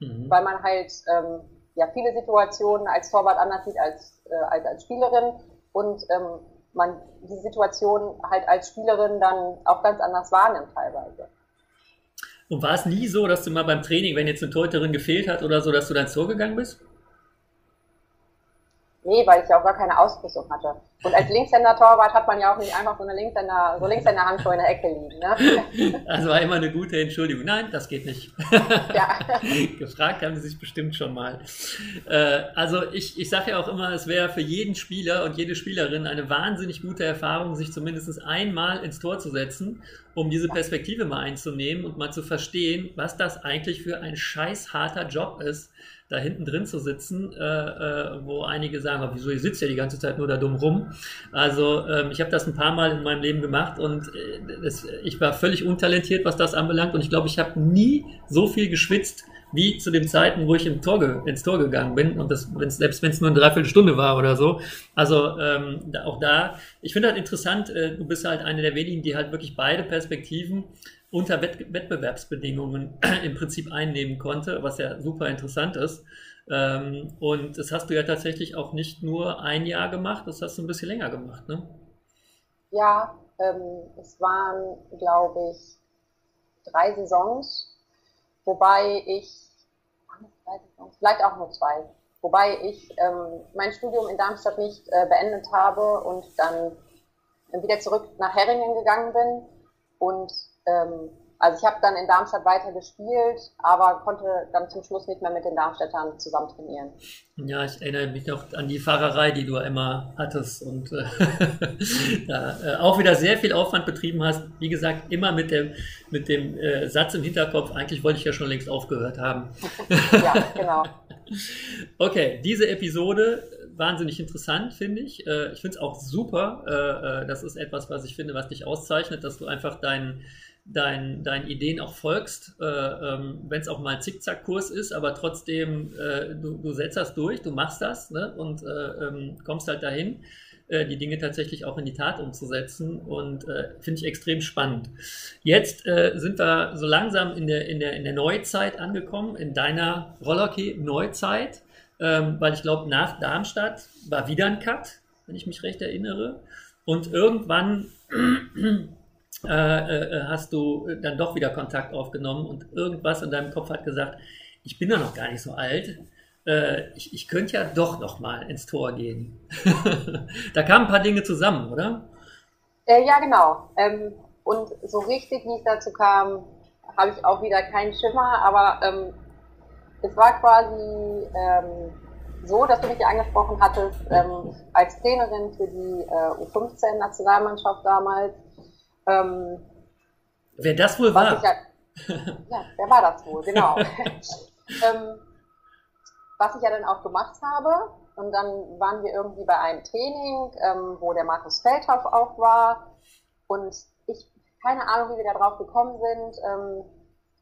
mhm. weil man halt ähm, ja viele Situationen als Torwart anders sieht als äh, als, als Spielerin. Und ähm, man die Situation halt als Spielerin dann auch ganz anders wahrnimmt teilweise.
Und war es nie so, dass du mal beim Training, wenn jetzt eine Torhüterin gefehlt hat oder so, dass du dann Tor gegangen bist?
Nee, weil ich ja auch gar keine Ausrüstung hatte. Und als Linkshänder-Torwart hat man ja auch nicht einfach so eine Linkshänder, so Linkshänder-Handschuhe in der Ecke liegen. Ne?
Das war immer eine gute Entschuldigung. Nein, das geht nicht. Ja. Gefragt haben sie sich bestimmt schon mal. Äh, also ich, ich sage ja auch immer, es wäre für jeden Spieler und jede Spielerin eine wahnsinnig gute Erfahrung, sich zumindest einmal ins Tor zu setzen, um diese Perspektive mal einzunehmen und mal zu verstehen, was das eigentlich für ein scheiß harter Job ist da hinten drin zu sitzen, äh, äh, wo einige sagen, wieso, ihr sitzt ja die ganze Zeit nur da dumm rum. Also ähm, ich habe das ein paar Mal in meinem Leben gemacht und äh, das, ich war völlig untalentiert, was das anbelangt und ich glaube, ich habe nie so viel geschwitzt wie zu den Zeiten, wo ich im Tor ins Tor gegangen bin und das, wenn's, selbst wenn es nur eine Dreiviertelstunde war oder so. Also ähm, da, auch da, ich finde halt interessant, äh, du bist halt eine der wenigen, die halt wirklich beide Perspektiven unter Wett Wettbewerbsbedingungen im Prinzip einnehmen konnte, was ja super interessant ist. Ähm, und das hast du ja tatsächlich auch nicht nur ein Jahr gemacht, das hast du ein bisschen länger gemacht, ne?
Ja, ähm, es waren, glaube ich, drei Saisons, wobei ich, vielleicht auch nur zwei, wobei ich ähm, mein Studium in Darmstadt nicht äh, beendet habe und dann wieder zurück nach Herringen gegangen bin und ähm, also ich habe dann in Darmstadt weiter gespielt, aber konnte dann zum Schluss nicht mehr mit den Darmstädtern zusammen trainieren.
Ja, ich erinnere mich noch an die Fahrerei, die du immer hattest und äh, da, äh, auch wieder sehr viel Aufwand betrieben hast. Wie gesagt, immer mit dem, mit dem äh, Satz im Hinterkopf, eigentlich wollte ich ja schon längst aufgehört haben. ja, genau. okay, diese Episode wahnsinnig interessant, finde ich. Äh, ich finde es auch super. Äh, das ist etwas, was ich finde, was dich auszeichnet, dass du einfach deinen dein, deinen Ideen auch folgst, äh, ähm, wenn es auch mal ein Zickzackkurs ist, aber trotzdem, äh, du, du setzt das durch, du machst das ne, und äh, ähm, kommst halt dahin, äh, die Dinge tatsächlich auch in die Tat umzusetzen und äh, finde ich extrem spannend. Jetzt äh, sind wir so langsam in der, in, der, in der Neuzeit angekommen, in deiner Rollerkey-Neuzeit, ähm, weil ich glaube, nach Darmstadt war wieder ein Cut, wenn ich mich recht erinnere. Und irgendwann äh, äh, hast du dann doch wieder Kontakt aufgenommen und irgendwas in deinem Kopf hat gesagt, ich bin ja noch gar nicht so alt. Äh, ich, ich könnte ja doch noch mal ins Tor gehen. da kamen ein paar Dinge zusammen, oder?
Äh, ja, genau. Ähm, und so richtig, wie es dazu kam, habe ich auch wieder keinen Schimmer, aber ähm, es war quasi ähm, so, dass du mich angesprochen hattest, ähm, als Trainerin für die äh, U15-Nationalmannschaft damals
ähm, Wer das wohl war?
Ja, ja, wer war das wohl, genau. ähm, was ich ja dann auch gemacht habe, und dann waren wir irgendwie bei einem Training, ähm, wo der Markus Feldhoff auch war. Und ich, keine Ahnung, wie wir da drauf gekommen sind. Ähm,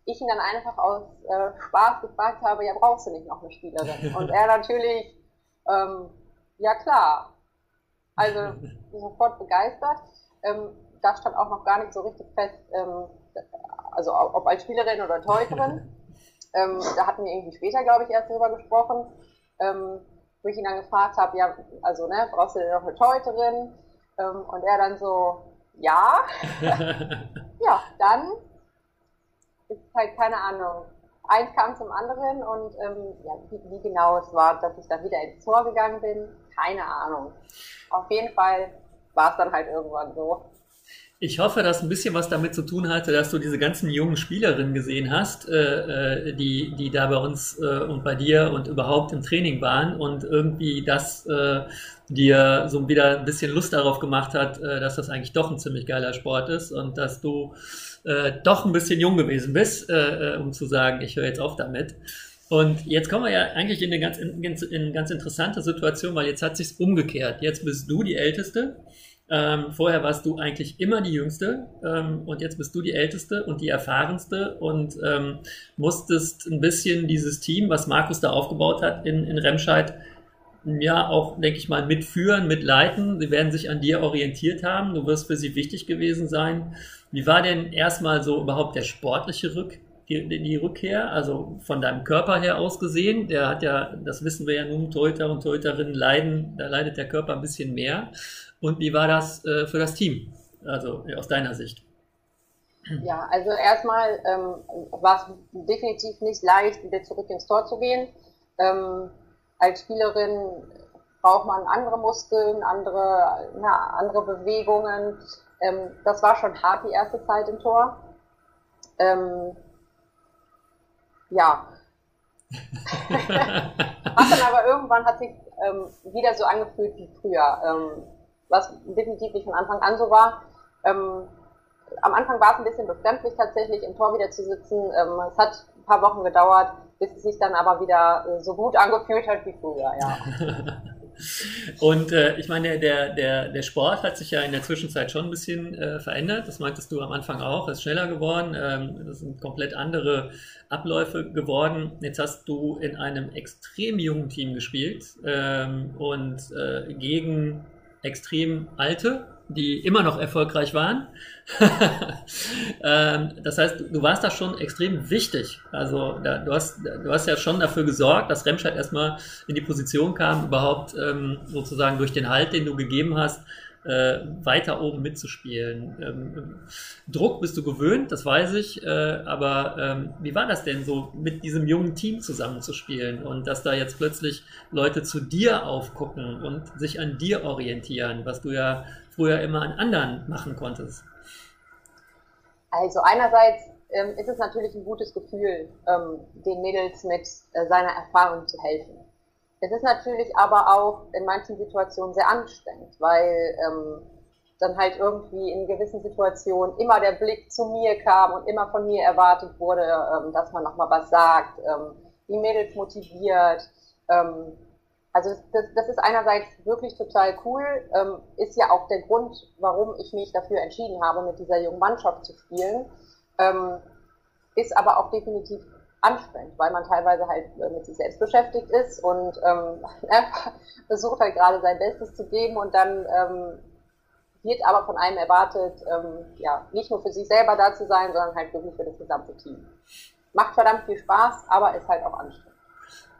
ich ihn dann einfach aus äh, Spaß gefragt habe, ja, brauchst du nicht noch eine Spielerin? Und er natürlich, ähm, ja klar. Also sofort begeistert. Ähm, da stand auch noch gar nicht so richtig fest, ähm, also ob als Spielerin oder Torhüterin. ähm, da hatten wir irgendwie später, glaube ich, erst drüber gesprochen, ähm, wo ich ihn dann gefragt habe, ja, also, ne, brauchst du denn noch eine Torhüterin? Ähm, und er dann so, ja. ja, dann ist halt keine Ahnung. Eins kam zum anderen und ähm, ja, wie, wie genau es war, dass ich dann wieder ins Tor gegangen bin, keine Ahnung. Auf jeden Fall war es dann halt irgendwann so.
Ich hoffe, dass ein bisschen was damit zu tun hatte, dass du diese ganzen jungen Spielerinnen gesehen hast, äh, äh, die, die da bei uns äh, und bei dir und überhaupt im Training waren und irgendwie das äh, dir so wieder ein bisschen Lust darauf gemacht hat, äh, dass das eigentlich doch ein ziemlich geiler Sport ist und dass du äh, doch ein bisschen jung gewesen bist, um zu sagen, ich höre jetzt auf damit. Und jetzt kommen wir ja eigentlich in eine ganz, in, in eine ganz interessante Situation, weil jetzt hat sich's umgekehrt. Jetzt bist du die Älteste ähm, vorher warst du eigentlich immer die Jüngste ähm, und jetzt bist du die Älteste und die Erfahrenste und ähm, musstest ein bisschen dieses Team, was Markus da aufgebaut hat in, in Remscheid, ja auch, denke ich mal, mitführen, mitleiten. Sie werden sich an dir orientiert haben. Du wirst für sie wichtig gewesen sein. Wie war denn erstmal so überhaupt der sportliche Rück, die, die Rückkehr, also von deinem Körper her aus gesehen? Der hat ja, das wissen wir ja nun, Torhüter und Torhüterinnen leiden, da leidet der Körper ein bisschen mehr. Und wie war das äh, für das Team, also aus deiner Sicht?
Ja, also erstmal ähm, war es definitiv nicht leicht, wieder zurück ins Tor zu gehen. Ähm, als Spielerin braucht man andere Muskeln, andere, na, andere Bewegungen. Ähm, das war schon hart die erste Zeit im Tor. Ähm, ja. hat dann aber irgendwann hat sich ähm, wieder so angefühlt wie früher, ähm, was definitiv nicht von Anfang an so war. Ähm, am Anfang war es ein bisschen befremdlich tatsächlich im Tor wieder zu sitzen. Ähm, es hat ein paar Wochen gedauert, bis es sich dann aber wieder äh, so gut angefühlt hat wie früher, ja.
Und äh, ich meine, der, der, der Sport hat sich ja in der Zwischenzeit schon ein bisschen äh, verändert. Das meintest du am Anfang auch, ist schneller geworden. Ähm, das sind komplett andere Abläufe geworden. Jetzt hast du in einem extrem jungen Team gespielt ähm, und äh, gegen extrem alte die immer noch erfolgreich waren. ähm, das heißt, du, warst da schon extrem wichtig. Also du, hast, du hast ja schon dafür gesorgt, dass Remscheid erstmal in die Position kam, überhaupt ähm, sozusagen durch den Halt, den du gegeben hast, äh, weiter oben mitzuspielen. Ähm, Druck bist du gewöhnt, das weiß ich, äh, aber ähm, wie war das denn so, mit diesem jungen Team zusammenzuspielen und dass da jetzt plötzlich Leute zu dir aufgucken und sich an dir orientieren, was du ja früher immer an anderen machen konntest?
Also einerseits ähm, ist es natürlich ein gutes Gefühl, ähm, den Mädels mit äh, seiner Erfahrung zu helfen. Es ist natürlich aber auch in manchen Situationen sehr anstrengend, weil ähm, dann halt irgendwie in gewissen Situationen immer der Blick zu mir kam und immer von mir erwartet wurde, ähm, dass man nochmal was sagt, ähm, die Mädels motiviert. Ähm, also das, das ist einerseits wirklich total cool, ähm, ist ja auch der Grund, warum ich mich dafür entschieden habe, mit dieser jungen Mannschaft zu spielen, ähm, ist aber auch definitiv anstrengend, weil man teilweise halt äh, mit sich selbst beschäftigt ist und ähm, versucht halt gerade sein Bestes zu geben und dann ähm, wird aber von einem erwartet, ähm, ja, nicht nur für sich selber da zu sein, sondern halt wirklich für das gesamte Team. Macht verdammt viel Spaß, aber ist halt auch anstrengend.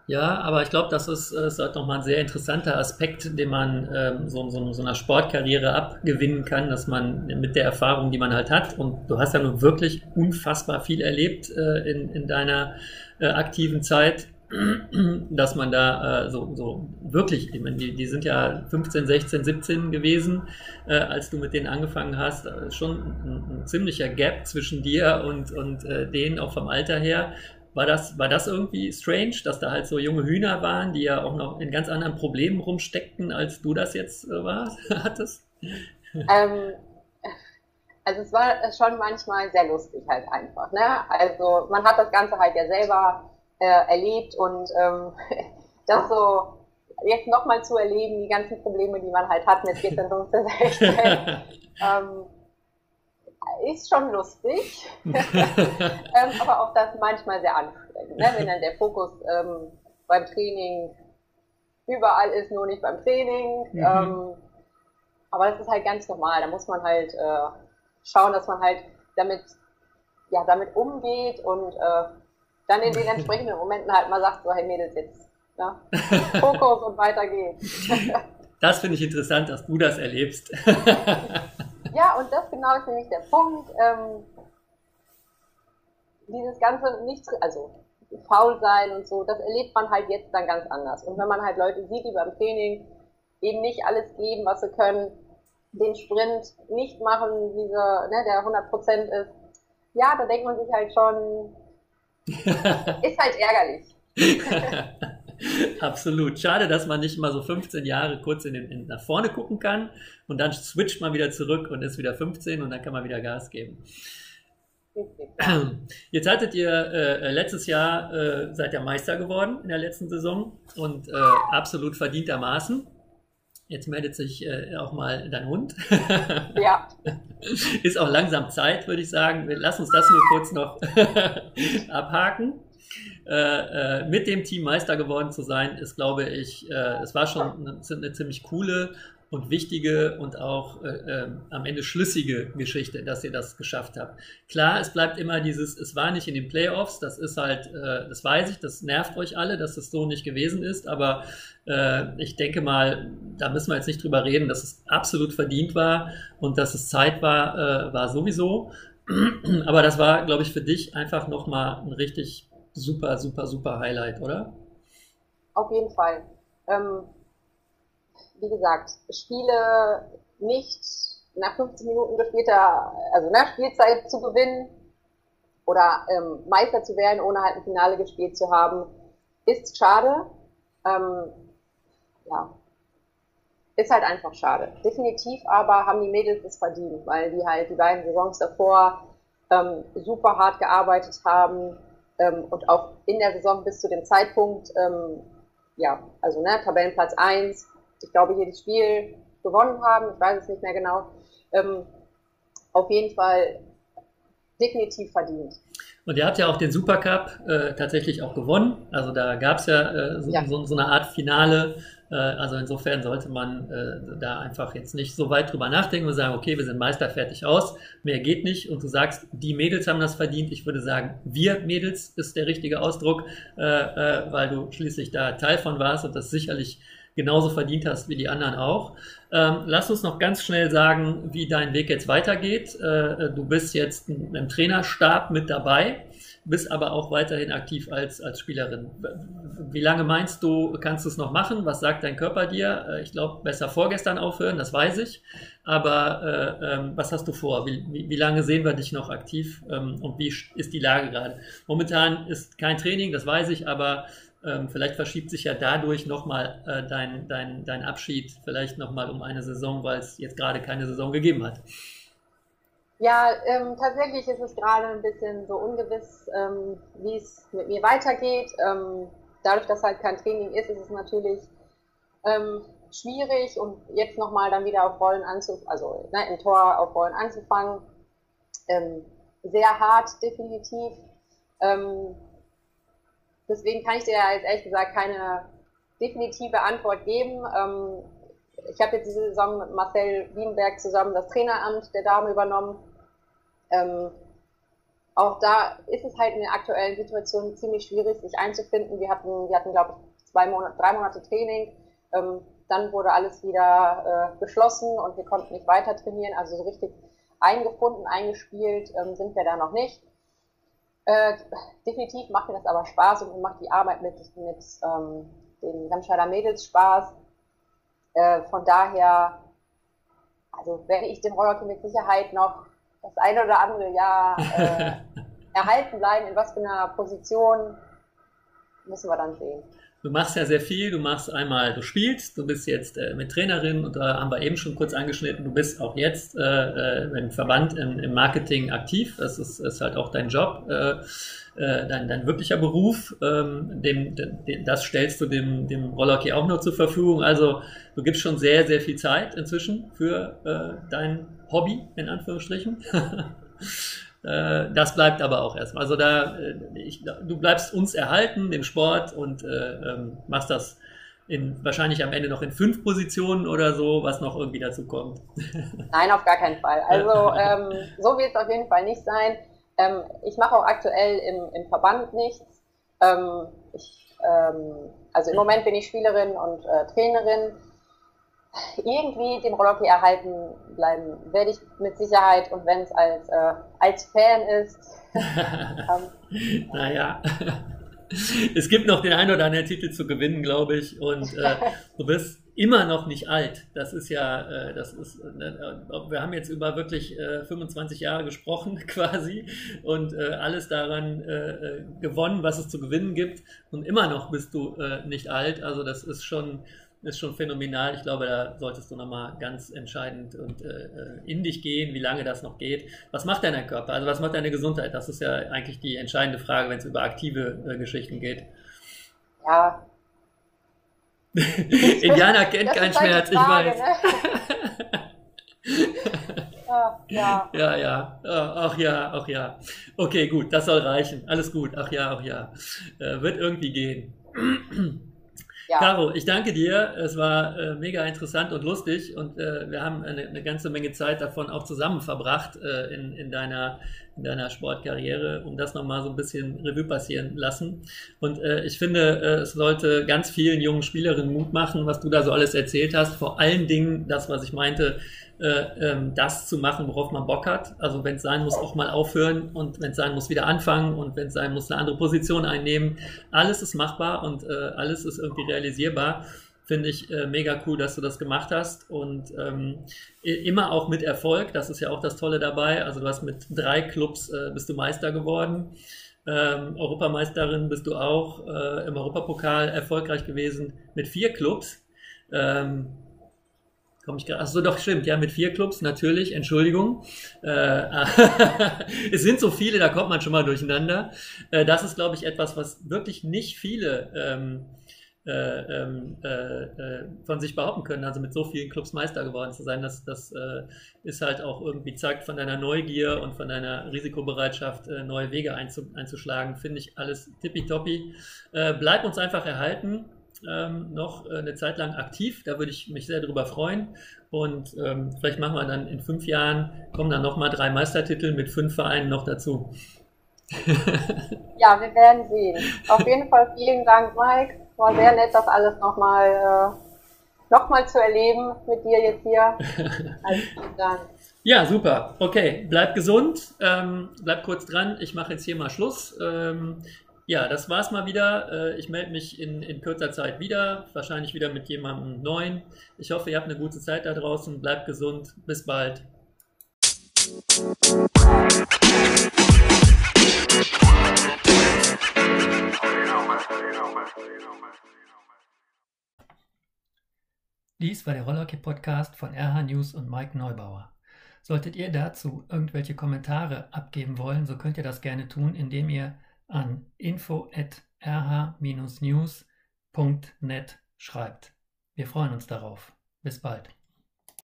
Ja, aber ich glaube, das ist, ist halt nochmal ein sehr interessanter Aspekt, den man ähm, so, so, so einer Sportkarriere abgewinnen kann, dass man mit der Erfahrung, die man halt hat, und du hast ja nun wirklich unfassbar viel erlebt äh, in, in deiner äh, aktiven Zeit, dass man da äh, so, so wirklich, ich meine, die, die sind ja 15, 16, 17 gewesen, äh, als du mit denen angefangen hast, äh, schon ein, ein, ziemlicher Gap zwischen dir und, und äh, denen auch vom Alter her. War das, war das irgendwie strange, dass da halt so junge Hühner waren, die ja auch noch in ganz anderen Problemen rumsteckten, als du das jetzt äh, warst, hattest?
Ähm, also es war schon manchmal sehr lustig halt einfach. Ne? Also man hat das Ganze halt ja selber äh, erlebt und ähm, das so jetzt nochmal zu erleben, die ganzen Probleme, die man halt hat mit 14, 15, 16, ähm, ist schon lustig, ähm, aber auch das manchmal sehr anstrengend, ne? wenn dann der Fokus ähm, beim Training überall ist, nur nicht beim Training. Mhm. Ähm, aber das ist halt ganz normal. Da muss man halt äh, schauen, dass man halt damit, ja, damit umgeht und äh, dann in den entsprechenden Momenten halt mal sagt, so, hey Mädels, jetzt ne? Fokus und weiter geht's.
Das finde ich interessant, dass du das erlebst.
Ja, und das genau ist nämlich der Punkt. Ähm, dieses ganze nicht, also faul sein und so, das erlebt man halt jetzt dann ganz anders. Und wenn man halt Leute sieht, die beim Training eben nicht alles geben, was sie können, den Sprint nicht machen, wie sie, ne, der 100% ist, ja, da denkt man sich halt schon, ist halt ärgerlich.
Absolut. Schade, dass man nicht mal so 15 Jahre kurz in den, in, nach vorne gucken kann und dann switcht man wieder zurück und ist wieder 15 und dann kann man wieder Gas geben. Jetzt hattet ihr äh, letztes Jahr, äh, seid ihr Meister geworden in der letzten Saison und äh, absolut verdientermaßen. Jetzt meldet sich äh, auch mal dein Hund.
Ja.
Ist auch langsam Zeit, würde ich sagen. Lass uns das nur kurz noch abhaken. Äh, äh, mit dem Team Meister geworden zu sein, ist, glaube ich, äh, es war schon eine, eine, ziemlich coole und wichtige und auch äh, ähm, am Ende schlüssige Geschichte, dass ihr das geschafft habt. Klar, es bleibt immer dieses, es war nicht in den Playoffs, das ist halt, äh, das weiß ich, das nervt euch alle, dass es so nicht gewesen ist, aber äh, ich denke mal, da müssen wir jetzt nicht drüber reden, dass es absolut verdient war und dass es Zeit war, war sowieso. Aber das war, glaube ich, für dich einfach nochmal ein richtig super, super, super Highlight, oder?
Auf jeden Fall. Ähm, wie gesagt, Spiele nicht nach 15 Minuten gespielter, also nach Spielzeit zu gewinnen oder ähm, Meister zu werden, ohne halt ein Finale gespielt zu haben, ist schade. Ähm, ja, ist halt einfach schade. Definitiv aber haben die Mädels es verdient, weil die halt die beiden Saisons davor ähm, super hart gearbeitet haben ähm, und auch in der Saison bis zu dem Zeitpunkt, ähm, ja, also ne, Tabellenplatz 1, ich glaube, jedes Spiel gewonnen haben, ich weiß es nicht mehr genau, ähm, auf jeden Fall definitiv verdient.
Und ihr habt ja auch den Supercup äh, tatsächlich auch gewonnen. Also da gab es ja, äh, so, ja. So, so, eine Art Finale. Äh, also insofern sollte man äh, da einfach jetzt nicht so weit drüber nachdenken und sagen, okay, wir sind Meister, fertig aus. Mehr geht nicht. Und du sagst, die Mädels haben das verdient. Ich würde sagen, wir Mädels ist der richtige Ausdruck, äh, äh, weil du schließlich da Teil von warst und das sicherlich genauso verdient hast wie die anderen auch. Ähm, lass uns noch ganz schnell sagen, wie dein Weg jetzt weitergeht. Äh, du bist jetzt im Trainerstab mit dabei, bist aber auch weiterhin aktiv als, als Spielerin. Wie lange meinst du, kannst du es noch machen? Was sagt dein Körper dir? Äh, ich glaube, besser vorgestern aufhören, das weiß ich. Aber äh, ähm, was hast du vor? Wie, wie, wie, lange sehen wir dich noch aktiv? Ähm, und wie ist die Lage gerade? Momentan ist kein Training, das weiß ich, aber ähm, vielleicht verschiebt sich ja dadurch nochmal äh, dein, dein, dein Abschied vielleicht nochmal um eine Saison, weil es jetzt gerade keine Saison gegeben hat.
Ja, ähm, tatsächlich ist es gerade ein bisschen so ungewiss, ähm, wie es mit mir weitergeht. Ähm, dadurch, dass halt kein Training ist, ist es natürlich ähm, schwierig und jetzt nochmal dann wieder auf Rollen anzufangen, also ne, im Tor auf Rollen anzufangen. Ähm, sehr hart, definitiv. Ähm, Deswegen kann ich dir jetzt ehrlich gesagt keine definitive Antwort geben. Ich habe jetzt diese Saison mit Marcel Wienberg zusammen das Traineramt der Dame übernommen. Ähm, auch da ist es halt in der aktuellen Situation ziemlich schwierig, sich einzufinden. Wir hatten, wir hatten glaube ich, zwei Monate, drei Monate Training. Ähm, dann wurde alles wieder äh, geschlossen und wir konnten nicht weiter trainieren. Also so richtig eingefunden, eingespielt ähm, sind wir da noch nicht. Äh, definitiv macht mir das aber Spaß und macht die Arbeit mit, mit ähm, den Remscheider Mädels Spaß. Äh, von daher, also werde ich den Rollhockey mit Sicherheit noch das eine oder andere Jahr äh, erhalten bleiben. In was für einer Position müssen wir dann sehen.
Du machst ja sehr viel. Du machst einmal, du spielst, du bist jetzt äh, mit Trainerin und da haben wir eben schon kurz angeschnitten. Du bist auch jetzt äh, äh im Verband im, im, Marketing aktiv. Das ist, ist halt auch dein Job, äh, äh, dein, dein wirklicher Beruf. Ähm, dem, dem, das stellst du dem, dem Rollerkey auch noch zur Verfügung. Also du gibst schon sehr, sehr viel Zeit inzwischen für äh, dein Hobby, in Anführungsstrichen. Äh, das bleibt aber auch erstmal. Also da, äh, ich, du bleibst uns erhalten, dem Sport und äh, ähm, machst das in, wahrscheinlich am Ende noch in fünf Positionen oder so, was noch irgendwie dazu kommt.
Nein, auf gar keinen Fall. Also ähm, so wird es auf jeden Fall nicht sein. Ähm, ich mache auch aktuell im, im Verband nichts. Ähm, ich, ähm, also im Moment bin ich Spielerin und äh, Trainerin irgendwie dem Rollhockey erhalten bleiben werde ich mit Sicherheit und wenn es als, äh, als Fan ist.
ähm, naja. Es gibt noch den einen oder anderen Titel zu gewinnen, glaube ich. Und äh, du bist immer noch nicht alt. Das ist ja, äh, das ist, äh, wir haben jetzt über wirklich äh, 25 Jahre gesprochen quasi und äh, alles daran äh, äh, gewonnen, was es zu gewinnen gibt. Und immer noch bist du nicht alt. Also das ist schon ist schon phänomenal. Ich glaube, da solltest du nochmal ganz entscheidend und äh, äh, in dich gehen, wie lange das noch geht. Was macht dein Körper? Also was macht deine Gesundheit? Das ist ja eigentlich die entscheidende Frage, wenn es über aktive äh, Geschichten geht.
Ja.
Indianer kennt keinen Schmerz, Frage, ich weiß. Ne? ja. Ja, ja. Ach ja, ach ja. Okay, gut, das soll reichen. Alles gut. Ach ja, ach ja. Äh, wird irgendwie gehen. Ja. Caro, ich danke dir. Es war äh, mega interessant und lustig und äh, wir haben eine, eine, ganze Menge Zeit davon auch zusammen verbracht äh, in, in, deiner, in deiner Sportkarriere, um das nochmal so ein bisschen Revue passieren lassen. Und äh, ich finde, äh, es sollte ganz vielen jungen Spielerinnen Mut machen, was du da so alles erzählt hast. Vor allen Dingen das, was ich meinte, ähm, das zu machen, worauf man Bock hat. Also wenn es sein muss, auch mal aufhören und wenn es sein muss, wieder anfangen und wenn es sein muss, eine andere Position einnehmen. Alles ist machbar und äh, alles ist irgendwie realisierbar. Finde ich äh, mega cool, dass du das gemacht hast und ähm, immer auch mit Erfolg. Das ist ja auch das Tolle dabei. Also du hast mit drei Clubs äh, bist du Meister geworden. Ähm, Europameisterin bist du auch äh, im Europapokal erfolgreich gewesen mit vier Clubs. Ähm, Komm ich Achso, doch, stimmt. Ja, mit vier Clubs, natürlich. Entschuldigung. Äh, es sind so viele, da kommt man schon mal durcheinander. Äh, das ist, glaube ich, etwas, was wirklich nicht viele ähm, äh, ähm, äh, äh, von sich behaupten können. Also mit so vielen Clubs Meister geworden zu sein, das, das äh, ist halt auch irgendwie zeigt von deiner Neugier und von deiner Risikobereitschaft, neue Wege einzu, einzuschlagen. Finde ich alles tippitoppi. bleib uns einfach erhalten ähm, noch äh, eine Zeit lang aktiv. Da würde ich mich sehr darüber freuen. Und ähm, vielleicht machen wir dann in fünf Jahren, kommen dann nochmal drei Meistertitel mit fünf Vereinen noch dazu.
ja, wir werden sehen. Auf jeden Fall vielen Dank, Mike. War sehr nett, das alles nochmal äh, noch zu erleben mit dir jetzt hier. Also vielen
Dank. Ja, super. Okay, bleib gesund, ähm, bleib kurz dran. Ich mache jetzt hier mal Schluss. Ähm, ja, das war's mal wieder. Äh, ich melde mich in, in kürzer Zeit wieder, wahrscheinlich wieder mit jemandem neuen. Ich hoffe, ihr habt eine gute Zeit da draußen. Bleibt gesund. Bis bald. Dies war der Rollerkey Podcast von RH News und Mike Neubauer. Solltet ihr dazu irgendwelche Kommentare abgeben wollen, so könnt ihr das gerne tun, indem ihr an info@rh-news.net schreibt. Wir freuen uns darauf. Bis bald.